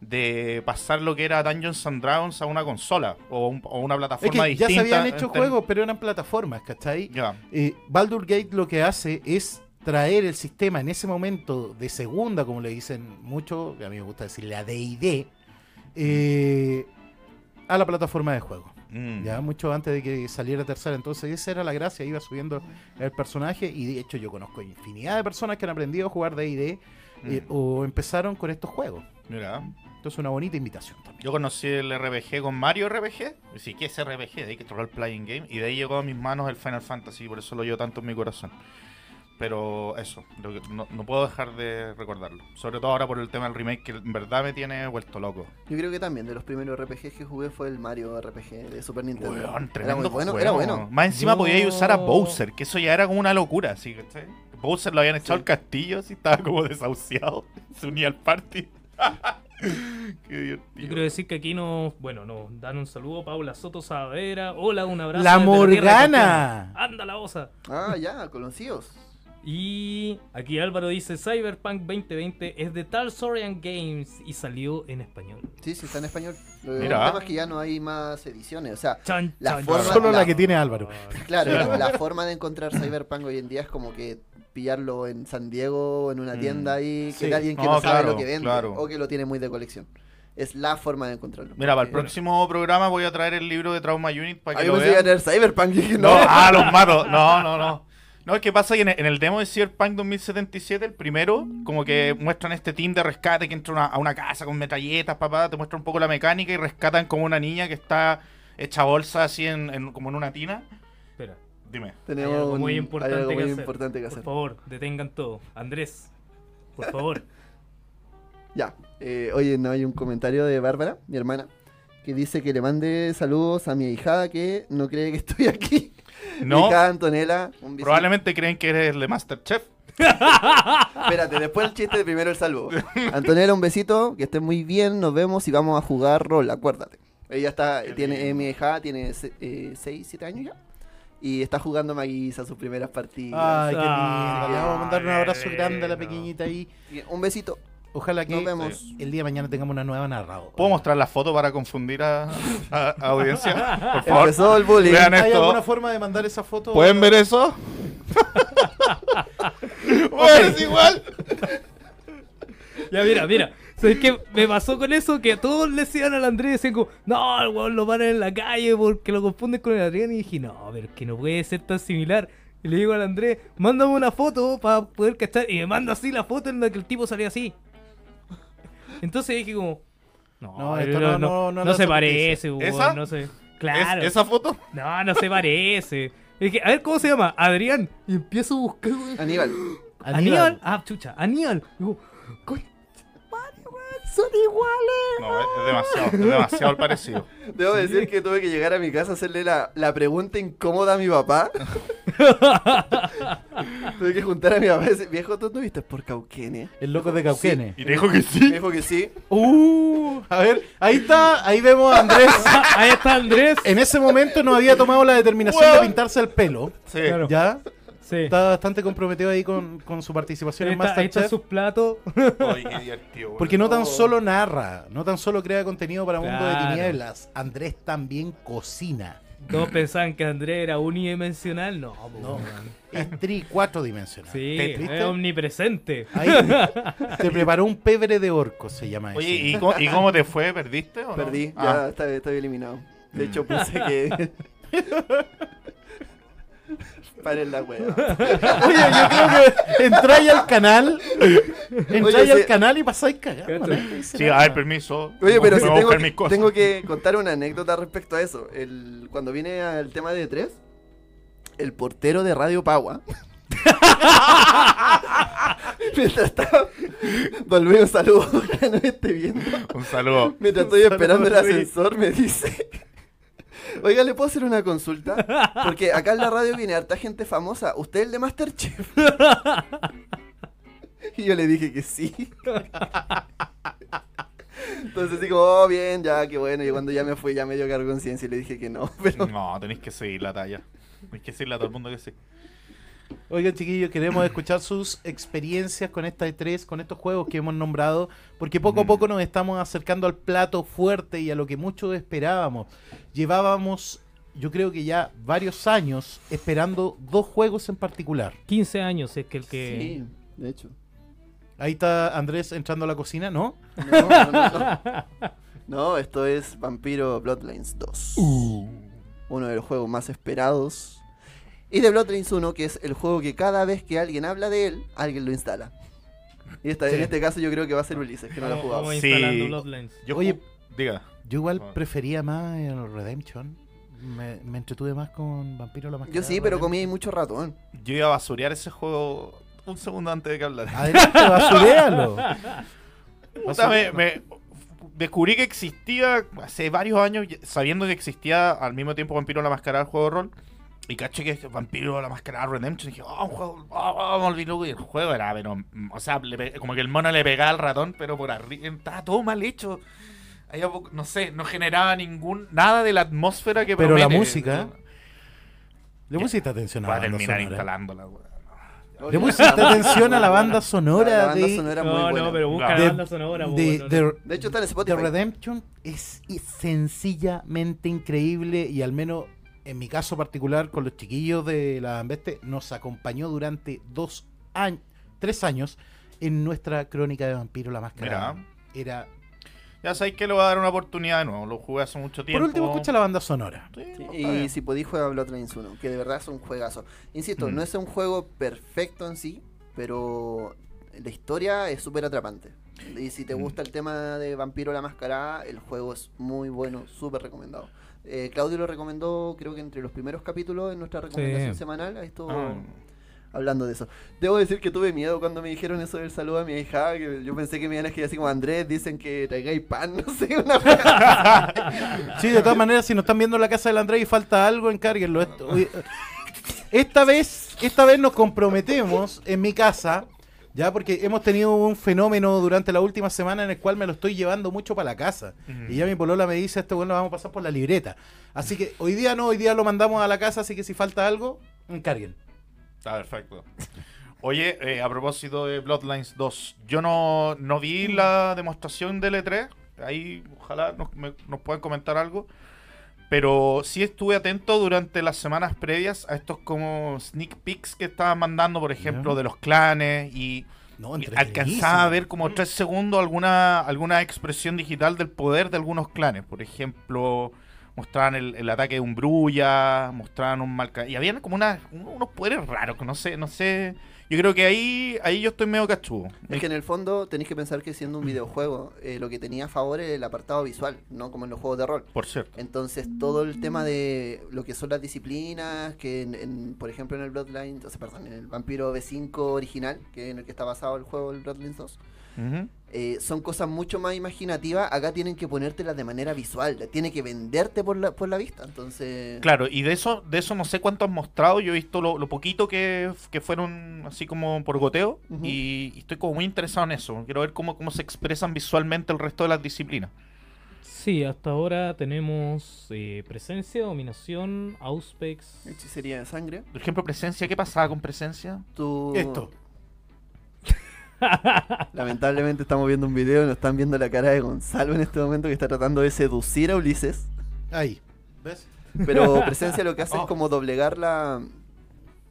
de pasar lo que era Dungeons and Dragons a una consola o, un- o una Es plataforma ya distinta. se habían hecho juegos, pero eran plataformas, ¿cachai? Ya. Eh, Baldur Gate lo que hace es traer el sistema en ese momento de segunda, como le dicen mucho, a mí me gusta decirle a D&D, eh, a la plataforma de juego. Mm. Ya mucho antes de que saliera tercera. Entonces esa era la gracia, iba subiendo el personaje y de hecho yo conozco infinidad de personas que han aprendido a jugar D&D eh, Mm. o empezaron con estos juegos. Mira. Entonces una bonita invitación también. Yo conocí el RPG con Mario RPG. Sí, que es RPG? De ahí que Role Playing Game. Y de ahí llegó a mis manos el Final Fantasy. Por eso lo llevo tanto en mi corazón. Pero eso, lo que- no, no puedo dejar de recordarlo. Sobre todo ahora por el tema del remake que en verdad me tiene vuelto loco. Yo creo que también de los primeros RPGs que jugué fue el Mario RPG de Super Nintendo. Weón, era muy bueno, juego. era bueno. Más encima Yo- podía usar a Bowser, que eso ya era como una locura, ¿sí? ¿cachai? Bowser lo habían echado al castillo, así estaba como desahuciado. Se unía al party. Qué divertido. Yo quiero decir que aquí nos, bueno, nos dan un saludo Paula Soto Saavedra. Hola, un abrazo. ¡La Morgana! campeones. ¡Anda la osa! Ah, ya, conocidos. Y aquí Álvaro dice Cyberpunk 2020 es de Tal Sorian Games y salió en español. Sí, sí, está en español. Lo el tema es que ya no hay más ediciones. O sea, Chan, La chan, forma-. Solo la la- que tiene Álvaro. claro, Claro. la, la forma de encontrar Cyberpunk hoy en día es como que pillarlo en San Diego, en una Mm. tienda ahí, que Sí. de alguien que No, no, sabe claro, lo que vende claro. o que lo tiene muy de colección. Es la forma de encontrarlo. Mira, para el Porque- próximo programa voy a traer el libro de Trauma Unit para A que mí lo me iba a vean. traer Cyberpunk No, no. ah, los mato. No, no, no. No, es que pasa que en el, en el demo de Cyberpunk 2077, el primero, como que muestran este team de rescate que entra una- a una casa con metralletas, papá, te muestra un poco la mecánica y rescatan como una niña que está hecha bolsa así en, en- como en una tina. Espera, Dime. Tenemos hay algo muy importante, hay algo que, hacer. importante que Por favor, detengan todo. Andrés, por favor. Ya. Eh, oye, no hay un comentario de Bárbara, mi hermana, que dice que le mande saludos a mi hijada que no cree que estoy aquí. Mi No, hijada Antonella. Un besito. probablemente creen que eres el de Masterchef. Espérate, después el chiste, primero el saludo. Antonella, un besito, que estés muy bien, nos vemos y vamos a jugar rol, acuérdate. Ella está, Qué tiene, eh, mi hija tiene 6, 7 años ya. Y está jugando Maguisa sus primeras partidas. Ay, qué Ah, lindo. Le vamos a mandar un abrazo grande a la pequeñita ahí. Un besito. Ojalá que Nos vemos. el día de mañana tengamos una nueva narradora. ¿Puedo mostrar la foto para confundir a, a- a audiencia? Por favor. Empezó el bullying. Vean ¿Hay esto. alguna forma de mandar esa foto? ¿Pueden ver eso? bueno, es igual. Ya, mira, mira. ¿Sabes qué me pasó con eso? Que todos le decían al Andrés, decían como, no, el weón lo paran en la calle porque lo confunden con el Adrián. Y dije, no, pero es que no puede ser tan similar. Y le digo al Andrés, mándame una foto para poder cachar. Y me manda así la foto en la que el tipo salía así. Entonces dije como, no, No, no, esto no, no- no- no se parece, weón, ¿Esa? no sé. ¿Es-. ¿Esa foto? No, no se parece. Y dije, a ver, ¿cómo se llama? Adrián. Y empiezo a buscar, weón. Aníbal. Aníbal. Ah, chucha, Aníbal. Digo, "Coño, madre, weón, son iguales. No, es, demasiado, es demasiado parecido. Debo decir que tuve que llegar a mi casa a hacerle la, la pregunta incómoda a mi papá. tuve que juntar a mi papá y decir, viejo, ¿tú no viste por Cauquene? El loco de Cauquene. Y te dijo que sí. dijo que sí. Uh, a ver, ahí está, ahí vemos a Andrés. Ahí está Andrés. En ese momento no había tomado la determinación de pintarse el pelo. Sí. Claro. ¿Ya? Sí. Está bastante comprometido ahí con, con su participación en está, ahí está Masterchef. sus platos. Qué divertido. Porque no tan Oh. solo narra, no tan solo crea contenido para Mundo de. Tinieblas, Andrés también cocina. Todos pensaban que Andrés era unidimensional. No, po, No. weón. Es tri dimensional. Sí, es omnipresente. Ahí te preparó un pebre de orco, se llama eso. Oye, ¿y cómo, y cómo te fue? ¿Perdiste o no? Perdí, Ah. ya está- estoy eliminado. De hecho, puse que. Paren la wea. Oye, yo creo que entráis al canal, entráis al canal y pasáis cagando. Sí, a ver, permiso. Oye, pero si tengo, que contar una anécdota respecto a eso. El, cuando viene al tema de tres, el portero de Radio Pagua. mientras estaba. Volví un saludo, no me esté viendo. Un saludo. Mientras estoy esperando el ascensor, me dice. Oiga, ¿le puedo hacer una consulta? Porque acá en la radio viene harta gente famosa. ¿Usted es el de Masterchef? Y yo le dije que sí. Entonces como, oh, bien, ya, qué bueno. Y cuando ya me fui, ya me dio cargo conciencia y le dije que no. No, tenéis que seguir la talla. Tenéis que decirle a todo el mundo que sí. Oigan, chiquillos, queremos escuchar sus experiencias con esta E3, con estos juegos que hemos nombrado, porque poco a poco nos estamos acercando al plato fuerte y a lo que muchos esperábamos. Llevábamos, yo creo que ya varios años esperando dos juegos en particular. 15 años es que el que. sí, de hecho. Ahí está Andrés entrando a la cocina, ¿no? No, no, no, no. No, esto es Vampiro Bloodlines 2. Uno de los juegos más esperados. Y de Bloodlines 1, que es el juego que cada vez que alguien habla de él, alguien lo instala. Y esta, Sí. en este caso yo creo que va a ser Ulises, que no lo ha jugado. Sí. Bloodlines. Yo Oye, diga. Yo igual prefería más el Redemption. Me, me entretuve más con Vampiro la Yo Mascarada. sí, pero comí ahí mucho ratón. Yo iba a basurear ese juego un segundo antes de que hablara. Adelante, basuréalo. Puta, me, me- descubrí que existía hace varios años, sabiendo que existía al mismo tiempo Vampiro la Mascarada, el juego de rol. Y caché que Vampiro la Mascarada Redemption. Y dije, oh, un juego, oh, oh. Y el juego era, pero, mm, o sea, le como que el mono le pegaba al ratón, pero por arriba. Estaba todo mal hecho. No sé, no generaba ningún. Nada de la atmósfera que Pero la música, Le pusiste atención a la banda terminar sonora. instalándola. Le pusiste atención a la banda sonora La banda de, sonora muy No, buena. no, pero busca De- la banda sonora. de, no, de- no. De hecho está en The Spotify. Redemption es, es sencillamente increíble y al menos en mi caso particular con los chiquillos de la Ambeste nos acompañó durante dos años, tres años en nuestra crónica de Vampiro la Máscara. Mira. Era Ya sabéis que le voy a dar una oportunidad de nuevo. Lo jugué hace mucho tiempo. por último escucha la banda sonora. Sí, Sí, no, está y bien. si podéis jugar Bloodlines 1, que de verdad es un juegazo. Insisto, Mm. no es un juego perfecto en sí, pero la historia es súper atrapante. Y si te Mm. gusta el tema de Vampiro la Mascarada, el juego es muy bueno, súper recomendado. Eh, Claudio lo recomendó, creo que entre los primeros capítulos en nuestra recomendación Sí. semanal. Ahí estuvo Ah. hablando de eso. Debo decir que tuve miedo cuando me dijeron eso del saludo a mi hija. Que yo pensé que me iban a escribir así como Andrés, dicen que traigáis pan, no sé, una. Sí, de todas maneras, si nos están viendo en la casa del Andrés y falta algo, encárguenlo. Esta vez, esta vez nos comprometemos en mi casa, ya porque hemos tenido un fenómeno durante la última semana en el cual me lo estoy llevando mucho para la casa. Ujú. Y ya mi polola me dice, este bueno lo vamos a pasar por la libreta. Así que hoy día no, hoy día lo mandamos a la casa, así que si falta algo, encarguen. Está perfecto. Oye, eh, a propósito de Bloodlines 2, yo no, no vi la demostración del E3. Ahí, ojalá nos, me- nos puedan comentar algo. Pero sí estuve atento durante las semanas previas a estos como sneak peeks que estaban mandando, por ejemplo, de los clanes y No, y alcanzaba a ver como tres segundos alguna, alguna expresión digital del poder de algunos clanes. Por ejemplo, mostraban el, el ataque de un Brulla, mostraban un Malca... Y habían como una- unos poderes raros, que no sé, no sé... Yo creo que ahí, ahí yo estoy medio cachudo. Es que en el fondo tenéis que pensar que siendo un videojuego, eh, lo que tenía a favor es el apartado visual, no como en los juegos de rol. Por cierto. Entonces todo el tema de lo que son las disciplinas, que en, en, por ejemplo en el Bloodline, o sea, perdón, en el Vampiro B5 original, que en el que está basado el juego el Bloodlines 2, Eh, son cosas mucho más imaginativas. Acá tienen que ponértelas de manera visual, tiene que venderte por la, por la vista. Entonces, Claro, y de eso, de eso no sé cuánto han mostrado. Yo he visto lo, lo poquito que, que fueron así como por goteo. Y, y estoy como muy interesado en eso. Quiero ver cómo, cómo se expresan visualmente el resto de las disciplinas. Sí, hasta ahora tenemos eh, presencia, dominación, auspex. hechicería de sangre. Por ejemplo, presencia, ¿qué pasaba con presencia? Tú, Esto. Lamentablemente estamos viendo un video y nos están viendo la cara de Gonzalo en este momento que está tratando de seducir a Ulises. Ahí. ¿Ves? Pero presencia lo que hace Oh. es como doblegar la.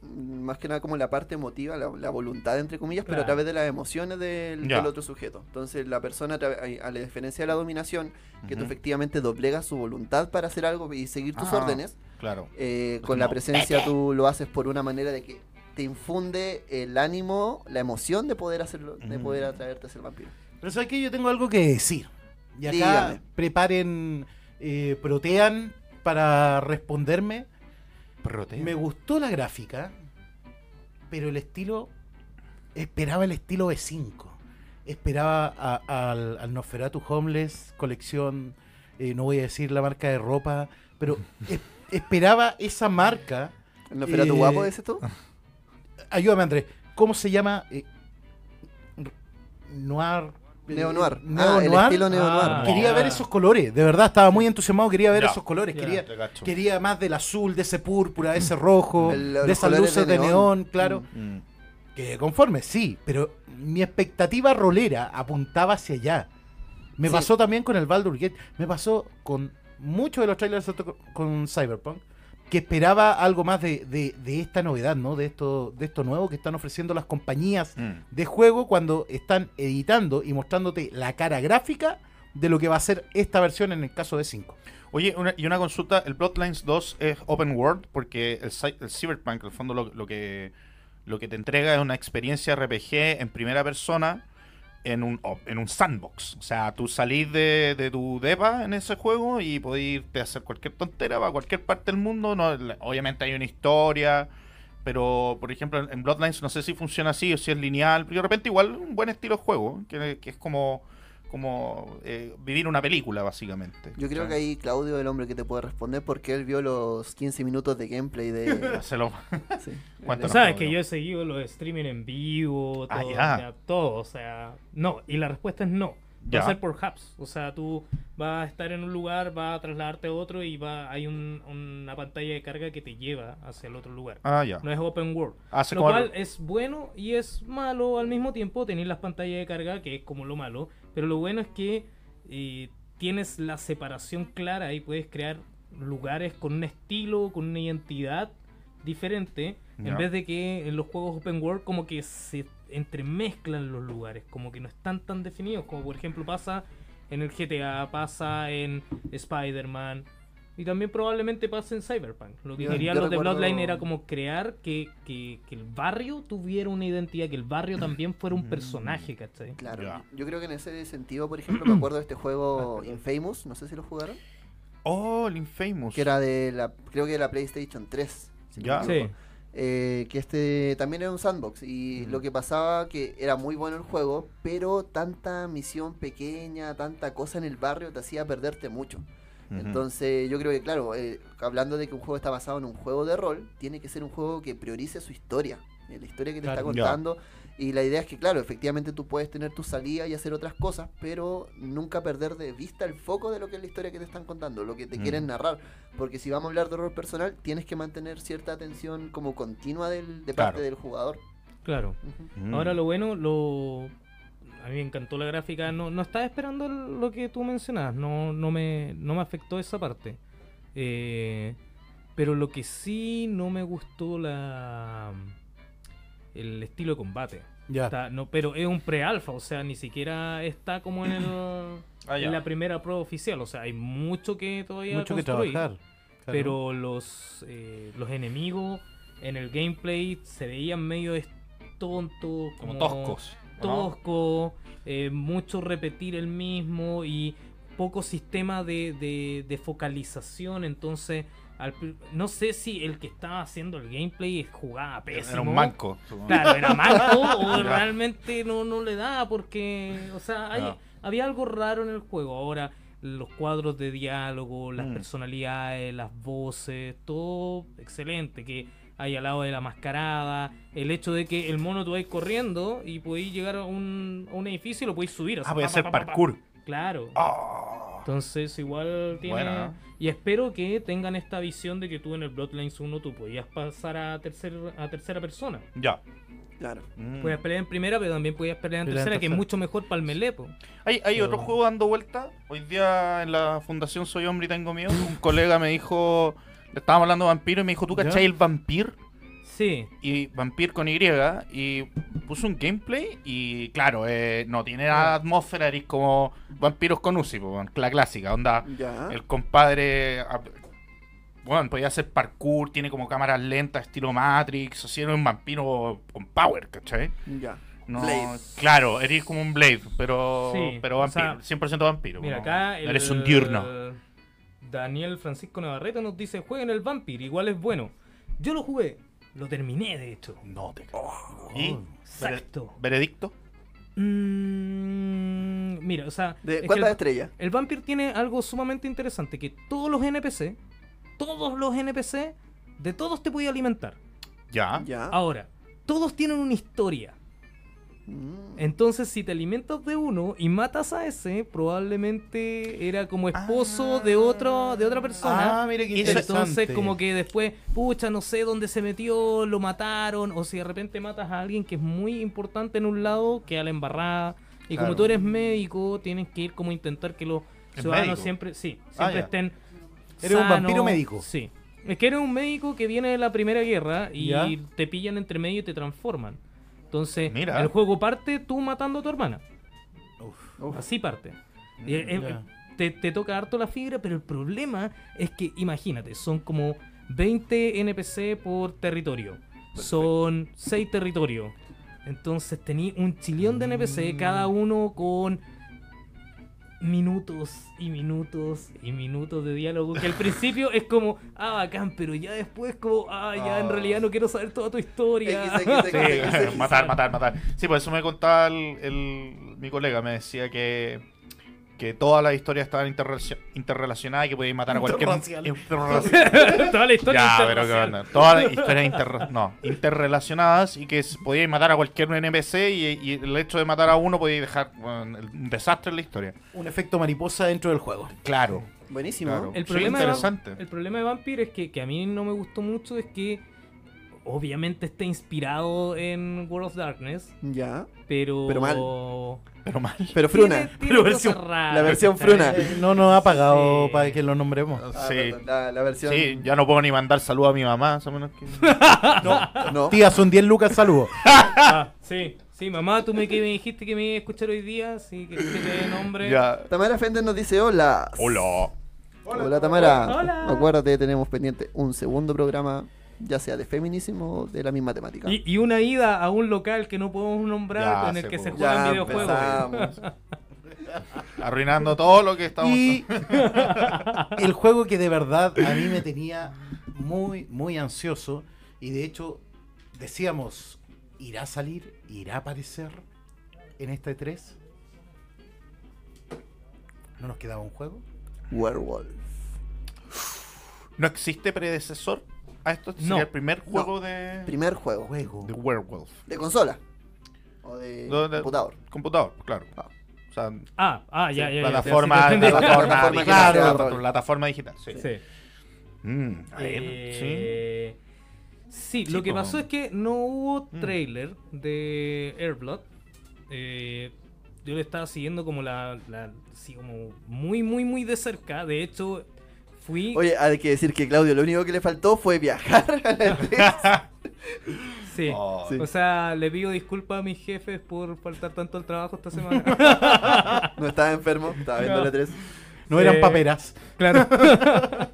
Más que nada como la parte emotiva, la, la voluntad entre comillas, pero a través de las emociones del, otro sujeto. Entonces la persona, a, la diferencia de la dominación, que tú efectivamente doblegas su voluntad para hacer algo y seguir tus Ah, órdenes, Claro. eh, con la presencia tú lo haces por una manera de que te infunde el ánimo, la emoción de poder hacerlo, de Mm. poder atraerte a ser vampiro. Pero sabes que yo tengo algo que decir. Y acá Dígame. preparen, eh, protean para responderme. Protea. Me gustó la gráfica, pero el estilo. Esperaba el estilo B5. Esperaba a- al, al Nosferatu Homeless, colección. eh, no voy a decir la marca de ropa, pero es- esperaba esa marca. ¿No fuera tu Eh, guapo ese tú? Ayúdame, Andrés. ¿Cómo se llama? Eh, noir. eh. Neo Ah, el noir. Ah, Quería Ah. ver esos colores, de verdad, estaba muy entusiasmado, quería ver Ya. esos colores, Ya. quería, quería más del azul, de ese púrpura, de ese rojo, El- de esas luces de neón. claro. Mm. Que conforme, sí, pero mi expectativa rolera apuntaba hacia allá. Me Sí. pasó también con el Baldur Gate, me pasó con muchos de los trailers con Cyberpunk, que esperaba algo más de, de- de esta novedad, ¿no? De esto, de esto nuevo que están ofreciendo las compañías Mm. de juego cuando están editando y mostrándote la cara gráfica de lo que va a ser esta versión en el caso de 5. Oye, una- y una consulta, el Bloodlines 2 es open world porque el, el Cyberpunk, en el fondo, lo, lo que, lo que te entrega es una experiencia RPG en primera persona en un, en un sandbox. O sea, tú salís de, de tu depa en ese juego y podés irte a hacer cualquier tontera para cualquier parte del mundo. No, obviamente hay una historia, pero por ejemplo en Bloodlines no sé si funciona así o si es lineal. Pero de repente igual un buen estilo de juego, que, que es como, como eh, vivir una película básicamente. Yo creo O que ahí Claudio es el hombre que te puede responder porque él vio los 15 minutos de gameplay de... se lo- sí. Claudio. que yo he seguido los streaming en vivo, todo, Ah, o ya. sea, todo, o sea, no, y la respuesta es no. Va a ser por hubs, o sea, tú vas a estar en un lugar, vas a trasladarte a otro y va hay un- una pantalla de carga que te lleva hacia el otro lugar. Ah, ya. No es open world. Hace Lo cual es bueno y es malo al mismo tiempo tener las pantallas de carga, que es como lo malo. Pero lo bueno es que eh, tienes la separación clara y puedes crear lugares con un estilo, con una identidad diferente, en vez de que en los juegos open world como que se entremezclan los lugares, como que no están tan definidos, como por ejemplo pasa en el GTA, pasa en Spider-Man. Y también probablemente pase en Cyberpunk. Lo que querían los de Bloodline era como crear que, que, que el barrio tuviera una identidad, que el barrio también fuera un personaje, ¿cachai? Claro, yo creo que en ese sentido, por ejemplo, me acuerdo de este juego Infamous, no sé si lo jugaron, Oh, el Infamous. que era de la, creo que de la PlayStation 3. si no Ya. me Sí. Eh, que este también era un sandbox y Mm. lo que pasaba que era muy bueno el juego, pero tanta misión pequeña, tanta cosa en el barrio te hacía perderte mucho. Entonces yo creo que claro, eh, hablando de que un juego está basado en un juego de rol, tiene que ser un juego que priorice su historia, eh, la historia que te Claro. está contando. Y la idea es que claro, efectivamente tú puedes tener tu salida y hacer otras cosas, pero nunca perder de vista el foco de lo que es la historia que te están contando, lo que te Mm. quieren narrar. Porque si vamos a hablar de rol personal, tienes que mantener cierta atención como continua del, de parte del jugador. Claro. Mm. Ahora lo bueno, lo a mí me encantó la gráfica. No, no estaba esperando lo que tú mencionabas. No, no me, no me afectó esa parte. Eh, pero lo que sí no me gustó la el estilo de combate. Ya. Está- no, pero es un pre-alfa, o sea, ni siquiera está como en, el, Ah, en la primera prueba oficial. O sea, hay mucho que todavía Mucho que construir. trabajar. claro. Pero los, eh, los enemigos en el gameplay se veían medio tontos, Como toscos. ¿o no? tosco, eh, mucho repetir el mismo y poco sistema de, de- de focalización. Entonces, al no sé si el que estaba haciendo el gameplay jugaba pésimo. Era un manco. supongo. Claro, era manco o realmente no, no le da porque, o sea, hay- había algo raro en el juego. Ahora, los cuadros de diálogo, las Mm. personalidades, las voces, todo excelente. Que hay al lado de la mascarada, el hecho de que el mono tú vais corriendo y podéis llegar a un, a un edificio y lo podéis subir. o sea, Ah, voy a hacer pa, pa, pa. parkour. Claro. Ah. Entonces igual tiene... Y espero que tengan esta visión de que tú en el Bloodlines 1 tú podías pasar a, tercer, a tercera persona. Ya. Claro. Mm. Podías pelear en primera, pero también podías pelear en Pelear en tercera, que es mucho mejor para el melee. po. Hay, hay otro Pero- juego dando vuelta. Hoy día en la Fundación Soy Hombre y Tengo Miedo, un colega me dijo, le estábamos hablando de vampiro y me dijo, ¿tú cachai el vampir? Sí, Y vampir con Y y puso un gameplay y claro, eh, no tiene la atmósfera, eres como vampiros con Uzi, la clásica, onda. Ya. El compadre, ah, bueno, podía hacer parkour, tiene como cámaras lentas, estilo Matrix, así era un vampiro con power, ¿cachai? Ya. No, Blade. claro, eres como un Blade, pero, Sí, pero o vampiro, sea, 100% vampiro. mira, como- acá el, Eres un diurno. Daniel Francisco Navarrete nos dice, jueguen el Vampir, igual es bueno. Yo lo jugué, lo terminé de hecho. No te creo. ¿Y? Exacto. ¿Veredicto? Mm, mira, o sea... ¿De es ¿Cuántas el- estrellas? El Vampir tiene algo sumamente interesante, que todos los NPC, todos los NPC, de todos te podía alimentar. Ya. Ya. Ahora, todos tienen una historia. Mm. Entonces, si te alimentas de uno y matas a ese, probablemente era como esposo de otro, de otra persona. Ah, mira qué interesante. Entonces, como que después, pucha, no sé dónde se metió, lo mataron, o si de repente matas a alguien que es muy importante en un lado, queda la embarrada. Y como tú eres médico, tienes que ir como a intentar que los ¿Es ciudadanos médico? siempre, sí, Ah, siempre estén. Eres un vampiro médico. Sí. Es que eres un médico que viene de la Primera Guerra y Ya. te pillan entre medio y te transforman. Entonces, Mira. el juego parte tú matando a tu hermana. Uf. Así parte. Y, eh, ya. te, te toca harto la fibra, pero el problema es que, imagínate, son como 20 NPC por territorio. Son 6 territorios. Entonces tení un chillón de NPC, cada uno con minutos y minutos y minutos de diálogo que al principio es como, ah, bacán, pero ya después como, ah, ya en Ah. realidad no quiero saber toda tu historia. X, X, Sí, X, X. matar, matar, matar. Sí, por eso me contaba el, el- mi colega, me decía que, que todas las historias estaban interrelacio- interrelacionadas y que podíais matar a cualquier... Toda la historia Ya, pero qué onda. Todas las historias no, interrelacionadas y que podíais matar a cualquier NPC y, y el hecho de matar a uno podíais dejar bueno, un desastre en la historia. Un efecto mariposa dentro del juego. Claro. Buenísimo. Claro. El problema, de, interesante. El problema de Vampire es que, que a mí no me gustó mucho es que obviamente está inspirado en World of Darkness, Ya. pero... Pero mal. Pero mal. Pero Fruna. Tiene- tiene Pero cosas versión- raras, la versión. Fruna. Eh, no nos ha pagado Sí. para que lo nombremos. Ah, sí. La, la versión. Sí, ya no puedo ni mandar saludos a mi mamá, más o menos que... No. Tía, son 10 lucas, saludos. Ah, sí, sí, mamá, tú me, que me dijiste que me iba a escuchar hoy día, sí, que, que te dé nombre. Ya. Tamara Fender nos dice hola. Hola. Hola, Tamara. Hola. Acuérdate, tenemos pendiente un segundo programa, ya sea de feminismo o de la misma temática. Y, y una ida a un local que no podemos nombrar Ya en el que se juegan ya videojuegos. Arruinando todo lo que estamos... Y el juego que de verdad a mí me tenía muy, muy ansioso. Y de hecho, decíamos, ¿irá a salir? ¿Irá a aparecer en este 3? ¿No nos quedaba un juego? Werewolf. ¿No existe predecesor a esto? ¿Sería No. el primer juego de... Primer juego. Juego. de Werewolf? ¿De consola? ¿O de No, de- computador? Computador, claro. Ah. O sea, Ah, ah, ya, ya, ya. plataforma, sí, plataforma, Plataforma digital, claro, plataforma digital, sí. Sí. Mm, a ver, Eh, Sí, Sí, lo que pasó es que no hubo Mm. trailer de Airblood. Eh, yo le estaba siguiendo como la, la- sí, como muy, muy, muy de cerca. De hecho, fui. Oye, hay que decir que Claudio lo único que le faltó fue viajar a la E3. sí. Oh, Sí. O sea, le pido disculpas a mis jefes por faltar tanto al trabajo esta semana. No estaba enfermo, estaba viendo No. la E3. No eran Eh, paperas. Claro.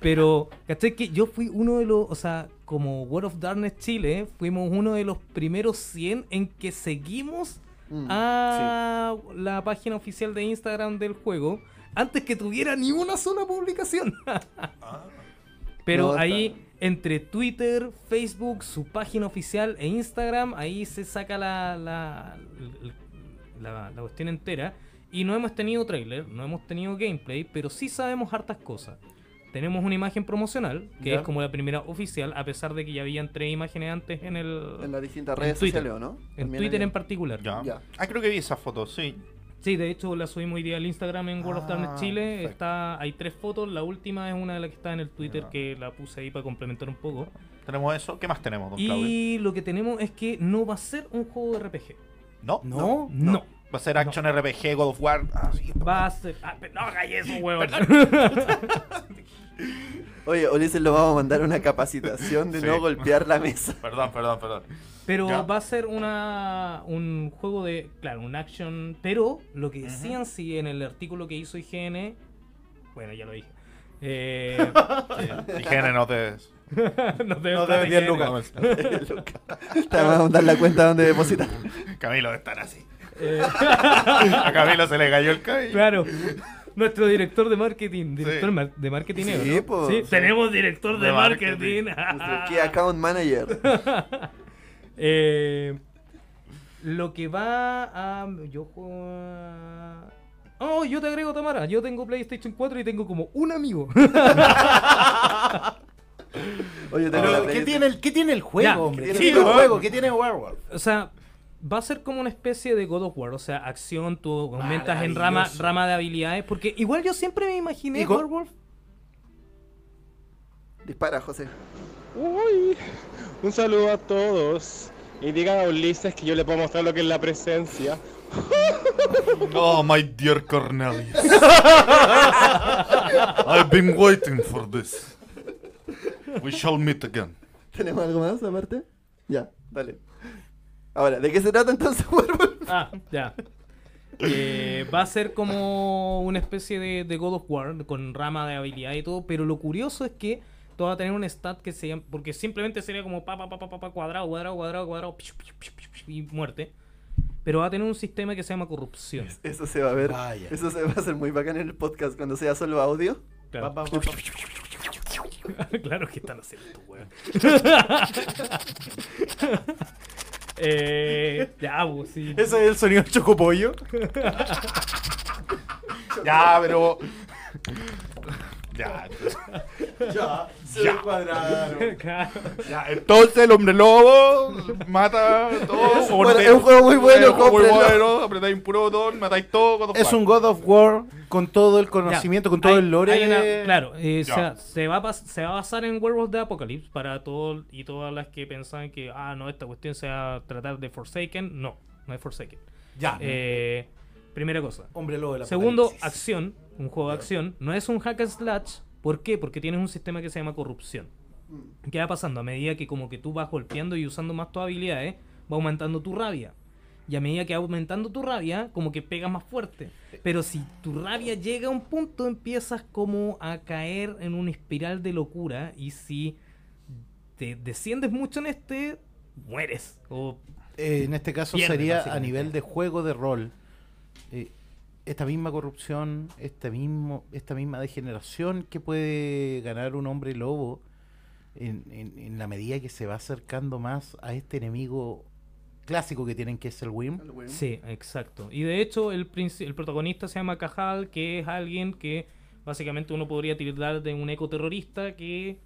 Pero, ¿cachai? Que yo fui uno de los, o sea, como World of Darkness Chile, fuimos uno de los primeros 100 en que seguimos Mm, a la página oficial de Instagram del juego antes que tuviera ni una sola publicación. Pero No, está- ahí, entre Twitter, Facebook, su página oficial e Instagram, ahí se saca la, la, la, la cuestión entera. Y no hemos tenido trailer, no hemos tenido gameplay, pero sí sabemos hartas cosas. Tenemos una imagen promocional, que Ya. es como la primera oficial, a pesar de que ya habían tres imágenes antes en el... En las distintas redes Twitter. sociales, ¿o no? En También Twitter en particular. Ya. Ya. Ah, creo que vi esa foto, sí. Sí, de hecho la subimos hoy día al Instagram en World of Ah, Darkness Chile. perfecto. Está, hay tres fotos, la última es una de las que está en el Twitter que la puse ahí para complementar un poco. Tenemos eso. ¿Qué más tenemos, don Claudio? Y lo que tenemos es que no va a ser un juego de RPG. No, No. No. Va a ser Action RPG, God of War. Ah, sí. Va a ser... Ah, pero no hagáis eso, huevón. Oye, Ulises lo vamos a mandar a una capacitación de Sí. no golpear la mesa. Perdón, perdón, perdón. Pero Ya. va a ser una un juego de, claro, un action, pero lo que decían sí en el artículo que hizo IGN, bueno, ya lo dije. Eh, Higiene, no te. no te No te vendían lucas. Te vamos a mandar la cuenta donde depositar. Camilo estar así. Eh, A Camilo se le cayó el cabello. claro. Nuestro director de marketing, director Sí. de marketing, Sí, ¿no? po. Sí, Sí. tenemos director de, De marketing. Nuestro Key Account Manager. Eh, lo que va a. Yo juego a. Oh, yo te agrego, Tamara. Yo tengo PlayStation 4 y tengo como un amigo. Oye, tengo Pero, la ¿qué, Play- tiene el, ¿Qué tiene el juego, Ya. hombre? ¿Qué Sí, tiene el ¿no? juego? ¿Qué tiene Werewolf? o sea, va a ser como una especie de God of War. O sea, acción, tú aumentas en rama, Maravilloso. rama de habilidades. Porque igual yo siempre me imaginé Y con- Werewolf. Dispara, José. Uy, un saludo a todos. Y digan a Ulises que yo le puedo mostrar lo que es la presencia. Oh, my dear Cornelius. I've been waiting for this. We shall meet again. ¿Tenemos algo más aparte? Ya, dale. Ahora, ¿de qué se trata entonces? Ah, ya. Eh, va a ser como una especie de, de God of War con rama de habilidad y todo, pero lo curioso es que todo va a tener un stat que se llama, porque simplemente sería como pa pa pa pa pa, pa, cuadrado, cuadrado, cuadrado, cuadrado y muerte. Pero va a tener un sistema que se llama corrupción. Eso se va a ver. Vaya. Eso se va a hacer muy bacán en el podcast cuando sea solo audio. Claro, Pa, pa, pa, pa. claro que están haciendo esto, weón. eh, ya, pues sí. ¿Ese es el sonido del chocopollo? Ya, pero. Ya, Ya, se Ya. cuadraron. Claro. ya. Entonces el hombre lobo mata todo. bueno- es un juego muy bueno, Es un juego muy bueno. Apretáis un puro botón, matáis todo. God of Es War. un God of War con todo el conocimiento, con todo Hay- el lore. hay una- claro, eh, sea, se, va a se va a basar en Werewolf de Apocalypse para todos y todas las que pensaban que, ah, no, esta cuestión se va a tratar de Forsaken. No, no es Forsaken. Ya. Eh, primera cosa. Hombre lobo de la Segundo, acción. Un juego de acción. No es un hack and slash. ¿Por qué? Porque tienes un sistema que se llama corrupción. ¿Qué va pasando? A medida que como que tú vas golpeando y usando más tus habilidades, va aumentando tu rabia. Y a medida que va aumentando tu rabia, como que pegas más fuerte. Pero si tu rabia llega a un punto, empiezas como a caer en una espiral de locura. Y si te desciendes mucho en este, mueres. O Eh, en este caso sería a nivel de juego de rol. Eh, esta misma corrupción, este mismo, esta misma degeneración que puede ganar un hombre lobo en, en- en la medida que se va acercando más a este enemigo clásico que tienen que es el Wim. Sí, exacto. Y de hecho, el, princi- el protagonista se llama Cajal, que es alguien que básicamente uno podría tildar de un ecoterrorista que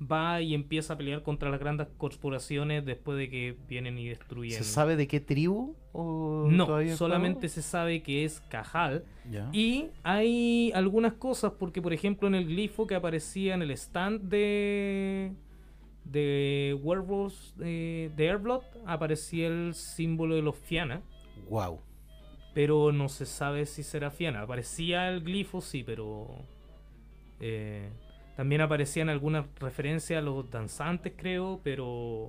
va y empieza a pelear contra las grandes corporaciones después de que vienen y destruyen. ¿Se sabe de qué tribu? O No, solamente se sabe que es Cajal. Y hay algunas cosas, porque por ejemplo en el glifo que aparecía en el stand de de Werewolves eh, de Airblood aparecía el símbolo de los Fiana, Wow. pero no se sabe si será Fiana. Aparecía el glifo, sí, pero eh, también aparecían algunas referencias a los danzantes, creo, pero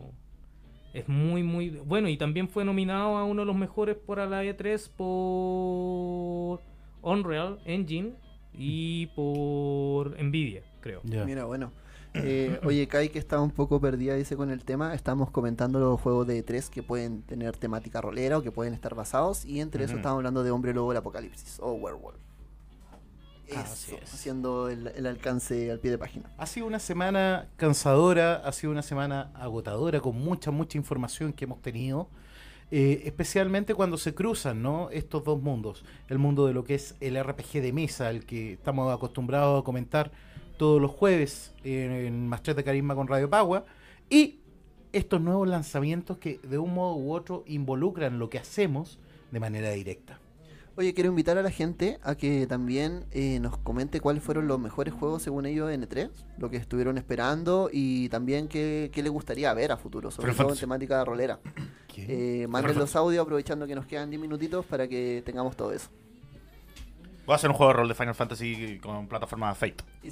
es muy, muy bueno. Y también fue nominado a uno de los mejores por la E3 por Unreal Engine y por Nvidia, creo. Mira, bueno. Eh, oye, Kai, que está un poco perdida, dice con el tema. Estamos comentando los juegos de E3 que pueden tener temática rolera o que pueden estar basados. Y entre eso Ujú. estamos hablando de Hombre Lobo del Apocalipsis o Werewolf. Así Eso, es. haciendo el, el alcance al pie de página. Ha sido una semana cansadora, ha sido una semana agotadora, con mucha, mucha información que hemos tenido. eh, especialmente cuando se cruzan ¿no? estos dos mundos. El mundo de lo que es el RPG de mesa, el que estamos acostumbrados a comentar todos los jueves en, en Master de Carisma con Radio Pagua. Y estos nuevos lanzamientos que de un modo u otro involucran lo que hacemos de manera directa. Oye, quiero invitar a la gente a que también eh, nos comente cuáles fueron los mejores juegos según ellos en E3, lo que estuvieron esperando y también qué, qué les gustaría ver a futuro, sobre todo en temática rolera. Eh, manden los audios aprovechando que nos quedan 10 minutitos para que tengamos todo eso. Voy a hacer un juego de rol de Final Fantasy con plataforma Fate. El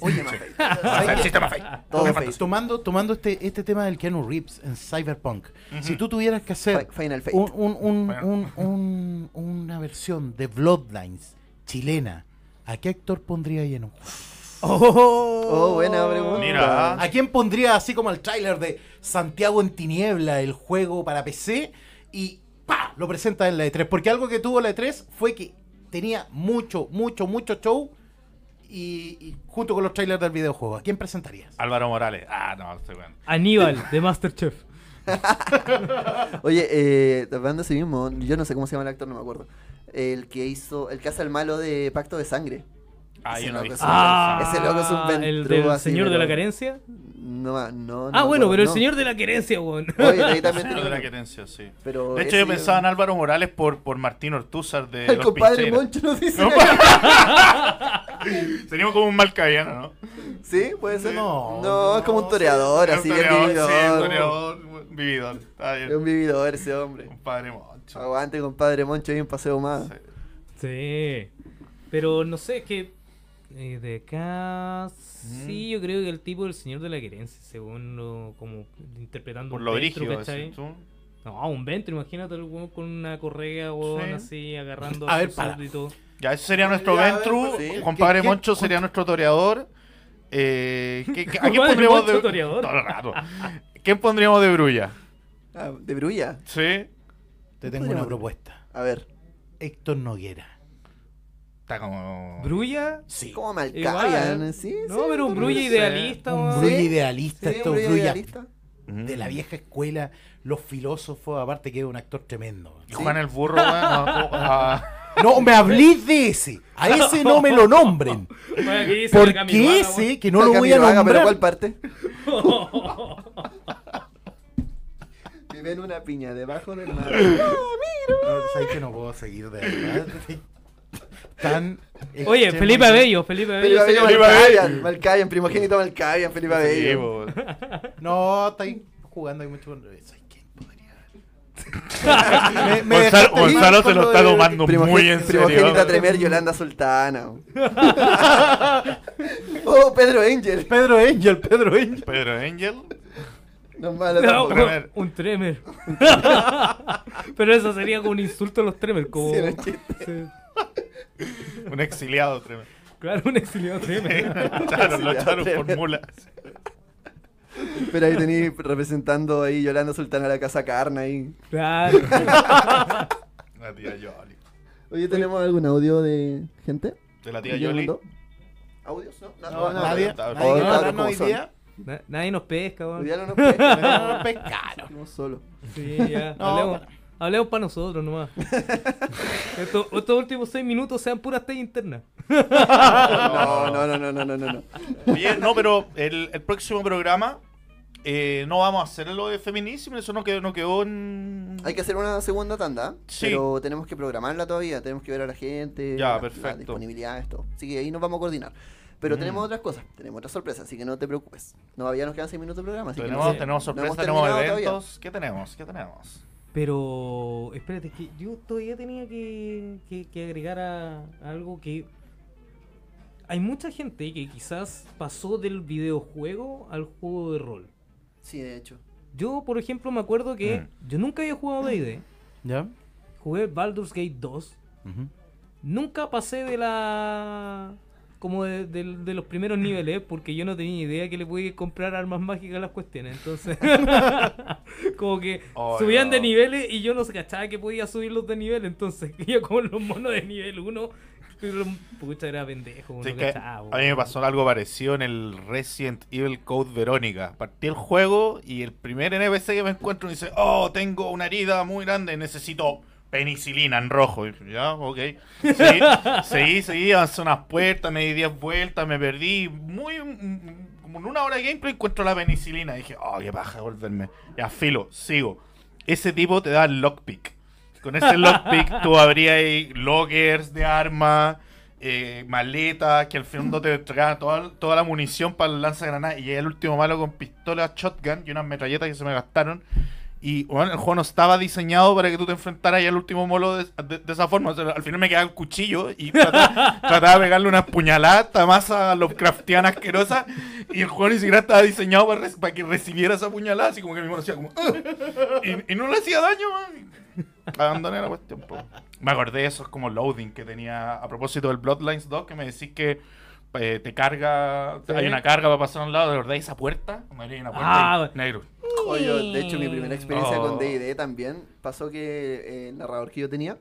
sistema Fate. Todo Final Fate. Fantasy. Tomando, tomando este, este tema del Keanu Reeves en Cyberpunk, si tú tuvieras que hacer Fi- Final Fate. un- un- un- Bueno. un- un- una versión de Bloodlines chilena, ¿a qué actor pondría ahí en un juego? Oh, buena pregunta. Mira. ¿A quién pondría así como el tráiler de Santiago en Tiniebla, el juego para PC, y ¡pa! lo presenta en la E3? Porque algo que tuvo la E3 fue que tenía mucho, mucho, mucho show y, y junto con los trailers del videojuego. ¿A quién presentarías? Álvaro Morales. Ah, no, estoy bueno. Aníbal de Masterchef. Oye, eh, hablando de ese mismo, yo no sé cómo se llama el actor, no me acuerdo. El que hizo, el que hace el malo de Pacto de Sangre. Ah, Ese yo no es un- Ah, ese loco es un el ventrudo del así, señor de la carencia. No, no, no Ah, bueno, pero el señor de la querencia, weón. Oye, ahí también Señor de la querencia, sí. Pero De hecho, yo pensaba en Álvaro Morales por, por Martín Ortúzar de El Los compadre. Moncho nos dice. No, Seríamos como un malcaviano, ¿no? ¿Sí? ¿Puede ser? No, No, es como un toreador, así, Un bien toreador, vividor. Sí, un toreador, un vividor. Está Es un vividor ese hombre. Compadre Moncho. Aguante, compadre Moncho, y un paseo más. Sí. Sí. Pero no sé, es que. Eh, de acá. Sí, yo creo que el tipo del señor de la querencia, según lo. como interpretando Por un lo Ventru, brígido. No, un Ventro, imagínate con una correa, weón, Sí. así, agarrando A a ver, su para. súbdito. Ya, ese sería nuestro Ya, ver, Ventru. pues, sí. Compadre ¿Qué- qué- Moncho sería nuestro toreador. Eh, ¿qué- qué- ¿A quién pondríamos Moncho, de toreador. Todo el rato. ¿Quién pondríamos de brulla? Ah, ¿De Brulla? Sí. Te tengo una propuesta. A ver. Héctor Noguera. Está como. ¿Brulla? Sí. ¿Cómo Malcavian? ¿Sí? No, sí, pero un Brulla idealista, Un. Brulla ¿Sí? idealista, Sí, esto un es Brulla idealista. de la vieja escuela, los filósofos, aparte que es un actor tremendo. Y Juan el Burro, no, no, ah, No me hablís de ese. A ese no me lo nombren. Bueno, Porque ese, que no lo voy a nombrar. ¿Pero cuál parte? Vive en una piña debajo del mar. No, sabes que no puedo seguir de verdad. Tan Oye, Felipe Abello, Felipe Abello. Felipe Abello. Malcavian, primogénito Malcavian, Felipe sí, Abello. No, está ahí jugando ahí mucho con. Me, me Gonzalo, Gonzalo se lo está tomando muy en primogénita serio. Tremer, Yolanda Sultana. oh, Pedro Angel. Pedro Angel, Pedro Angel. Pedro Angel. No malo No, tampoco. Tremer. un tremer. Pero eso sería como un insulto a los tremers. Como... Sí, era un chiste. Sí. Un exiliado tremendo. Claro, un exiliado tremer. Echaron, lo echaron por Tremendo. mula. Pero ahí tenéis representando ahí Yolanda Sultana la casa carne ahí. Claro. La tía Yoli. Oye, ¿tenemos algún audio de gente? De la tía ¿Alguien Yoli. ¿Audios? No, No, no, nadie, está- nadie quiere nadie nos pesca, weón. día no nos pescan, No, estamos solos. Sí, ya. No, hablemos, para. hablemos para nosotros nomás. Estos, estos últimos seis minutos sean puras talla internas. No, no, no, no, no, no, no. no. Oye, no, pero el, el próximo programa eh, no vamos a hacer lo de feminismo, eso no quedó, no quedó en... Hay que hacer una segunda tanda, Sí. pero tenemos que programarla todavía, tenemos que ver a la gente, Ya, la- perfecto. la disponibilidad, esto. Así que ahí nos vamos a coordinar. Pero Mm. tenemos otras cosas, tenemos otras sorpresas, así que no te preocupes. No, todavía nos quedan 6 minutos de programa, así que Tenemos, no sé. tenemos No sorpresas, tenemos todavía. eventos. ¿Qué tenemos? ¿Qué tenemos? Pero, espérate, que yo todavía tenía que, que- que agregar a, a algo que... Hay mucha gente que quizás pasó del videojuego al juego de rol. Sí, de hecho. Yo, por ejemplo, me acuerdo que Mm. yo nunca había jugado D&D. ¿Ya? Jugué Baldur's Gate 2. Ujú. Nunca pasé de la... Como de, de- de los primeros niveles, porque yo no tenía idea que le podía comprar armas mágicas a las cuestiones. Entonces, como que Oh, subían no. de niveles y yo no se cachaba que podía subirlos de nivel. Entonces, yo con los monos de nivel 1, pucha, era pendejo. Sí, no cachaba, a mí me pasó algo parecido en el Resident Evil Code Verónica. Partí el juego y el primer NPC que me encuentro me dice, oh, tengo una herida muy grande, necesito penicilina en rojo. Ya, ok. Seguí, seguí, seguí, avancé unas puertas, me di 10 vueltas, me perdí. Muy, mm, como en una hora de gameplay encuentro la penicilina. Y dije, oh, qué paja volverme. Ya, filo, sigo. Ese tipo te da el lockpick. Con ese lockpick tú abrías lockers de armas, eh, maletas, que al fondo te entregaban toda, toda la munición para el lanzagranadas. Y llegué al último malo con pistola shotgun y unas metralletas que se me gastaron. Y bueno, el juego no estaba diseñado para que tú te enfrentaras ahí al último molo de, de- de esa forma. O sea, al final me quedaba el cuchillo y trataba, trataba de pegarle una puñalada, esta masa Lovecraftiana asquerosa. Y el juego ni siquiera estaba diseñado para, que recibiera esa puñalada. Así como que mi mano hacía como. Y, y no le hacía daño, man. Abandoné la cuestión. po. Me acordé de esos como loading que tenía a propósito del Bloodlines 2 que me decís que eh, te carga, Sí. hay una carga para pasar a un lado, ¿de verdad? Esa puerta, una puerta Ah, negro. Oye, de hecho, mi primera experiencia Oh. con D&D también pasó que eh, el narrador que yo tenía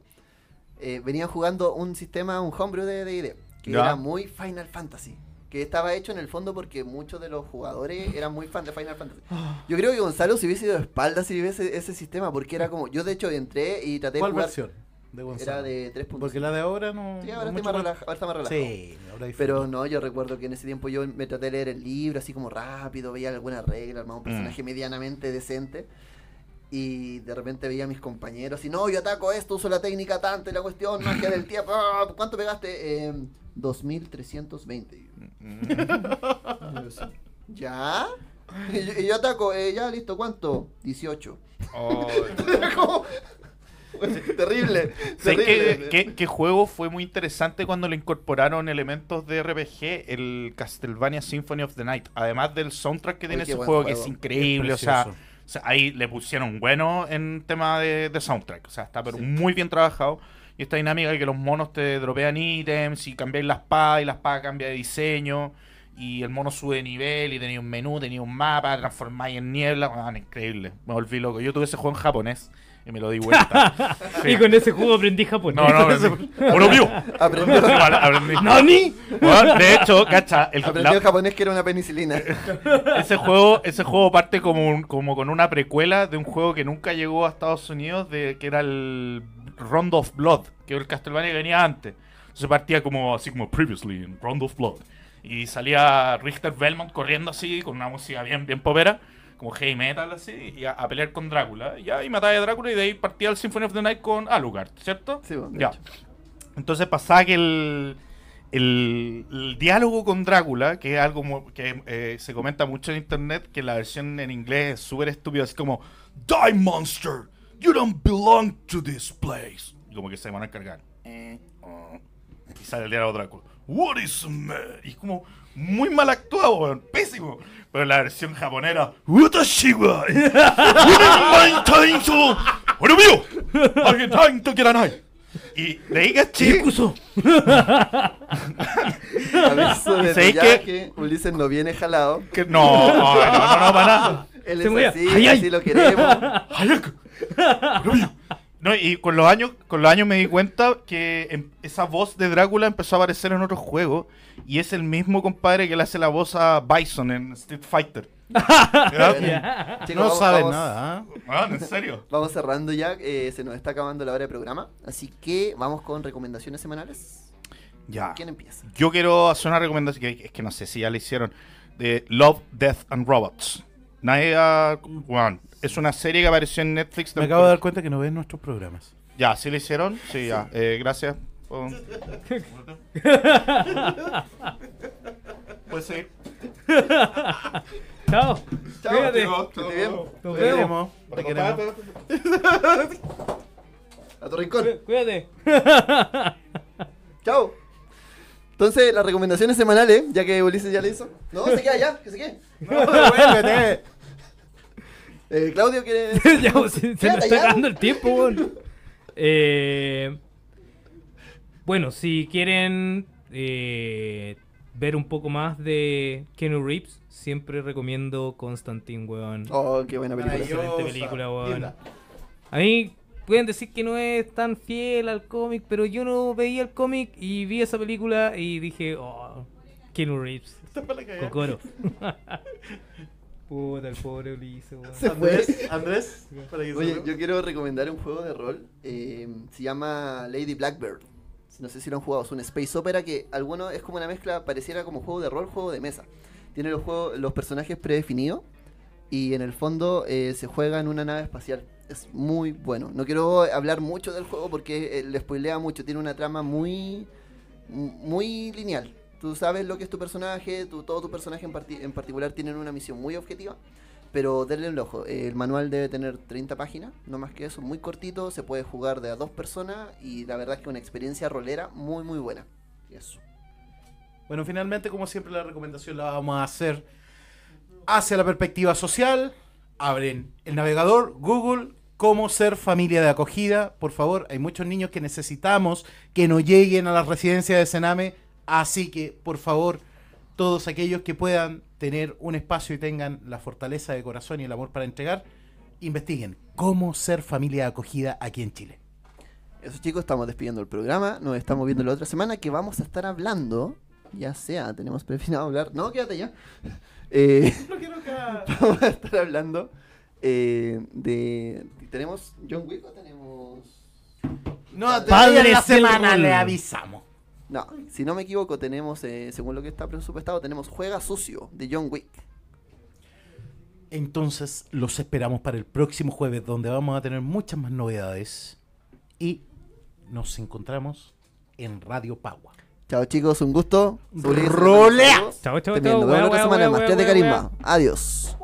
eh, venía jugando un sistema, un homebrew de D&D, que Ya. era muy Final Fantasy. Que estaba hecho en el fondo porque muchos de los jugadores eran muy fan de Final Fantasy. Yo creo que Gonzalo se hubiese ido de espaldas si viese ese sistema, porque era como. Yo, de hecho, entré y traté de ¿Cuál jugar. versión de Gonzalo? Era de 3.5. Porque la de ahora no. Sí, ahora, no estoy mucho más relaja- ahora está más relajado. Sí, ahora hay Pero no, yo recuerdo que en ese tiempo yo me traté de leer el libro así como rápido, veía alguna regla, armaba un personaje medianamente decente. Y de repente veía a mis compañeros y no, yo ataco esto, uso la técnica tanto y la cuestión, magia del tiempo. ah, ¿Cuánto pegaste? Eh, 2320. ¿Ya? Y yo, y yo ataco, eh, ya listo, ¿cuánto? 18. Como- terrible. ¿Sabes terrible. qué juego fue muy interesante cuando le incorporaron elementos de RPG? El Castlevania Symphony of the Night. Además del soundtrack que tiene ese juego, que es increíble. O sea, precioso. o sea, ahí le pusieron bueno en tema de, de soundtrack. O sea, está pero muy bien trabajado. Y esta dinámica de que los monos te dropean ítems y cambiáis la espada y la espada cambia de diseño. Y el mono sube de nivel y tenía un menú, tenía un mapa, transformáis en niebla. Ah, increíble. Me volví loco. Yo tuve ese juego en japonés y me lo di vuelta. Sí. Y con ese juego aprendí japonés. No, no, aprendí. Bueno, mío. Igual, aprendí. ¡Nani! Bueno, de hecho, cacha, el, aprendió la- en japonés que era una penicilina. ese juego, ese juego parte como, un- como con una precuela de un juego que nunca llegó a Estados Unidos, de que era el Round of Blood, que era el Castlevania que venía antes. Entonces partía como así como previously en Round of Blood. Y salía Richter Belmont corriendo así, con una música bien, bien popera, como heavy metal así, y a, a pelear con Drácula. Y ya, y mataba a Drácula y de ahí partía el Symphony of the Night con Alucard, ¿cierto? Sí, bueno, de Ya. hecho. Entonces pasaba que el, el, el diálogo con Drácula, que es algo que eh, se comenta mucho en internet, que la versión en inglés es súper estúpida, así como Die monster, you don't belong to this place. Y como que se van a cargar. Eh, oh. Y sale el diálogo Drácula. What is a man? Y es como muy mal actuado, weón, pésimo. Pero la versión japonera, Watashi wa Tainso, Oromio, Agetain Tokiranai. Y de ahí caché. Aviso de ¿Sabéis que Ulises no viene jalado. Que no, no, no, no, no, para nada. Él Se es así, ¡Ay, ay! así lo queremos. No, y con los años, con los años me di cuenta que em- esa voz de Drácula empezó a aparecer en otros juegos y es el mismo compadre que le hace la voz a Bison en Street Fighter. Chicos, No vamos- saben vamos- nada. Weón, en serio. Vamos cerrando ya, eh, se nos está acabando la hora de programa. Así que vamos con recomendaciones semanales. Ya. ¿Quién empieza? Yo quiero hacer una recomendación que es que no sé si ya la hicieron de Love, Death and Robots. Nadie ha- weón, es una serie que apareció en Netflix. Me acabo de dar cuenta que no ven nuestros programas. Ya, ¿sí la hicieron? Sí, ya. Eh, gracias. por- Pues sí. Chao. Cuídate. esté bien. Nos Te vemos. queremos, te queremos. A tu rincón. Cuí- Cuídate. Chao. Entonces, las recomendaciones semanales, ya que Ulises ya le hizo. No, se queda ya, que se quede. No, devuélvete. Eh, Claudio quiere. ya, pues, se, se nos está acabando el tiempo, weón. Eh, bueno, si quieren eh, ver un poco más de Keanu Reeves, siempre recomiendo Constantine, weón. Oh, qué buena película. Excelente película, weón. A mí pueden decir que no es tan fiel al cómic, pero yo no veía el cómic y vi esa película y dije, oh, Keanu Reeves, Cocoro. Puta, el pobre Ulises. Andrés, Andrés, para que Oye, yo quiero recomendar un juego de rol. eh, se llama Lady Blackbird. No sé si lo han jugado. Es un space opera que alguno es como una mezcla, pareciera como juego de rol, juego de mesa. Tiene los, juegos, los personajes predefinidos y en el fondo eh, se juega en una nave espacial. Es muy bueno. No quiero hablar mucho del juego porque eh, le spoilea mucho. Tiene una trama muy, muy lineal. Tú sabes lo que es tu personaje, tu, todo tu personaje en, en particular tienen una misión muy objetiva. Pero denle un ojo, el manual debe tener 30 páginas, no más que eso, muy cortito, se puede jugar de a dos personas y la verdad es que una experiencia rolera muy muy buena. Eso. Bueno, finalmente, como siempre, la recomendación la vamos a hacer hacia la perspectiva social. Abren el navegador Google, cómo ser familia de acogida. Por favor, hay muchos niños que necesitamos que no lleguen a las residencias de Sename. Así que, por favor, todos aquellos que puedan tener un espacio y tengan la fortaleza de corazón y el amor para entregar, investiguen cómo ser familia de acogida aquí en Chile. Eso chicos, estamos despidiendo el programa, nos estamos viendo la otra semana que vamos a estar hablando, ya sea, tenemos preferido hablar, no, quédate ya. Eh, vamos a estar hablando eh, de... ¿Tenemos John Wick o tenemos...? No, Padres en la semana rol. le avisamos. No, si no me equivoco, tenemos, eh, según lo que está presupuestado, tenemos Juega Sucio de John Wick. Entonces los esperamos para el próximo jueves donde vamos a tener muchas más novedades y nos encontramos en Radio Pagua. Chao chicos, un gusto. Saludos. Chao, chao, chao. Nos vemos la semana más. Tres de carisma. Adiós.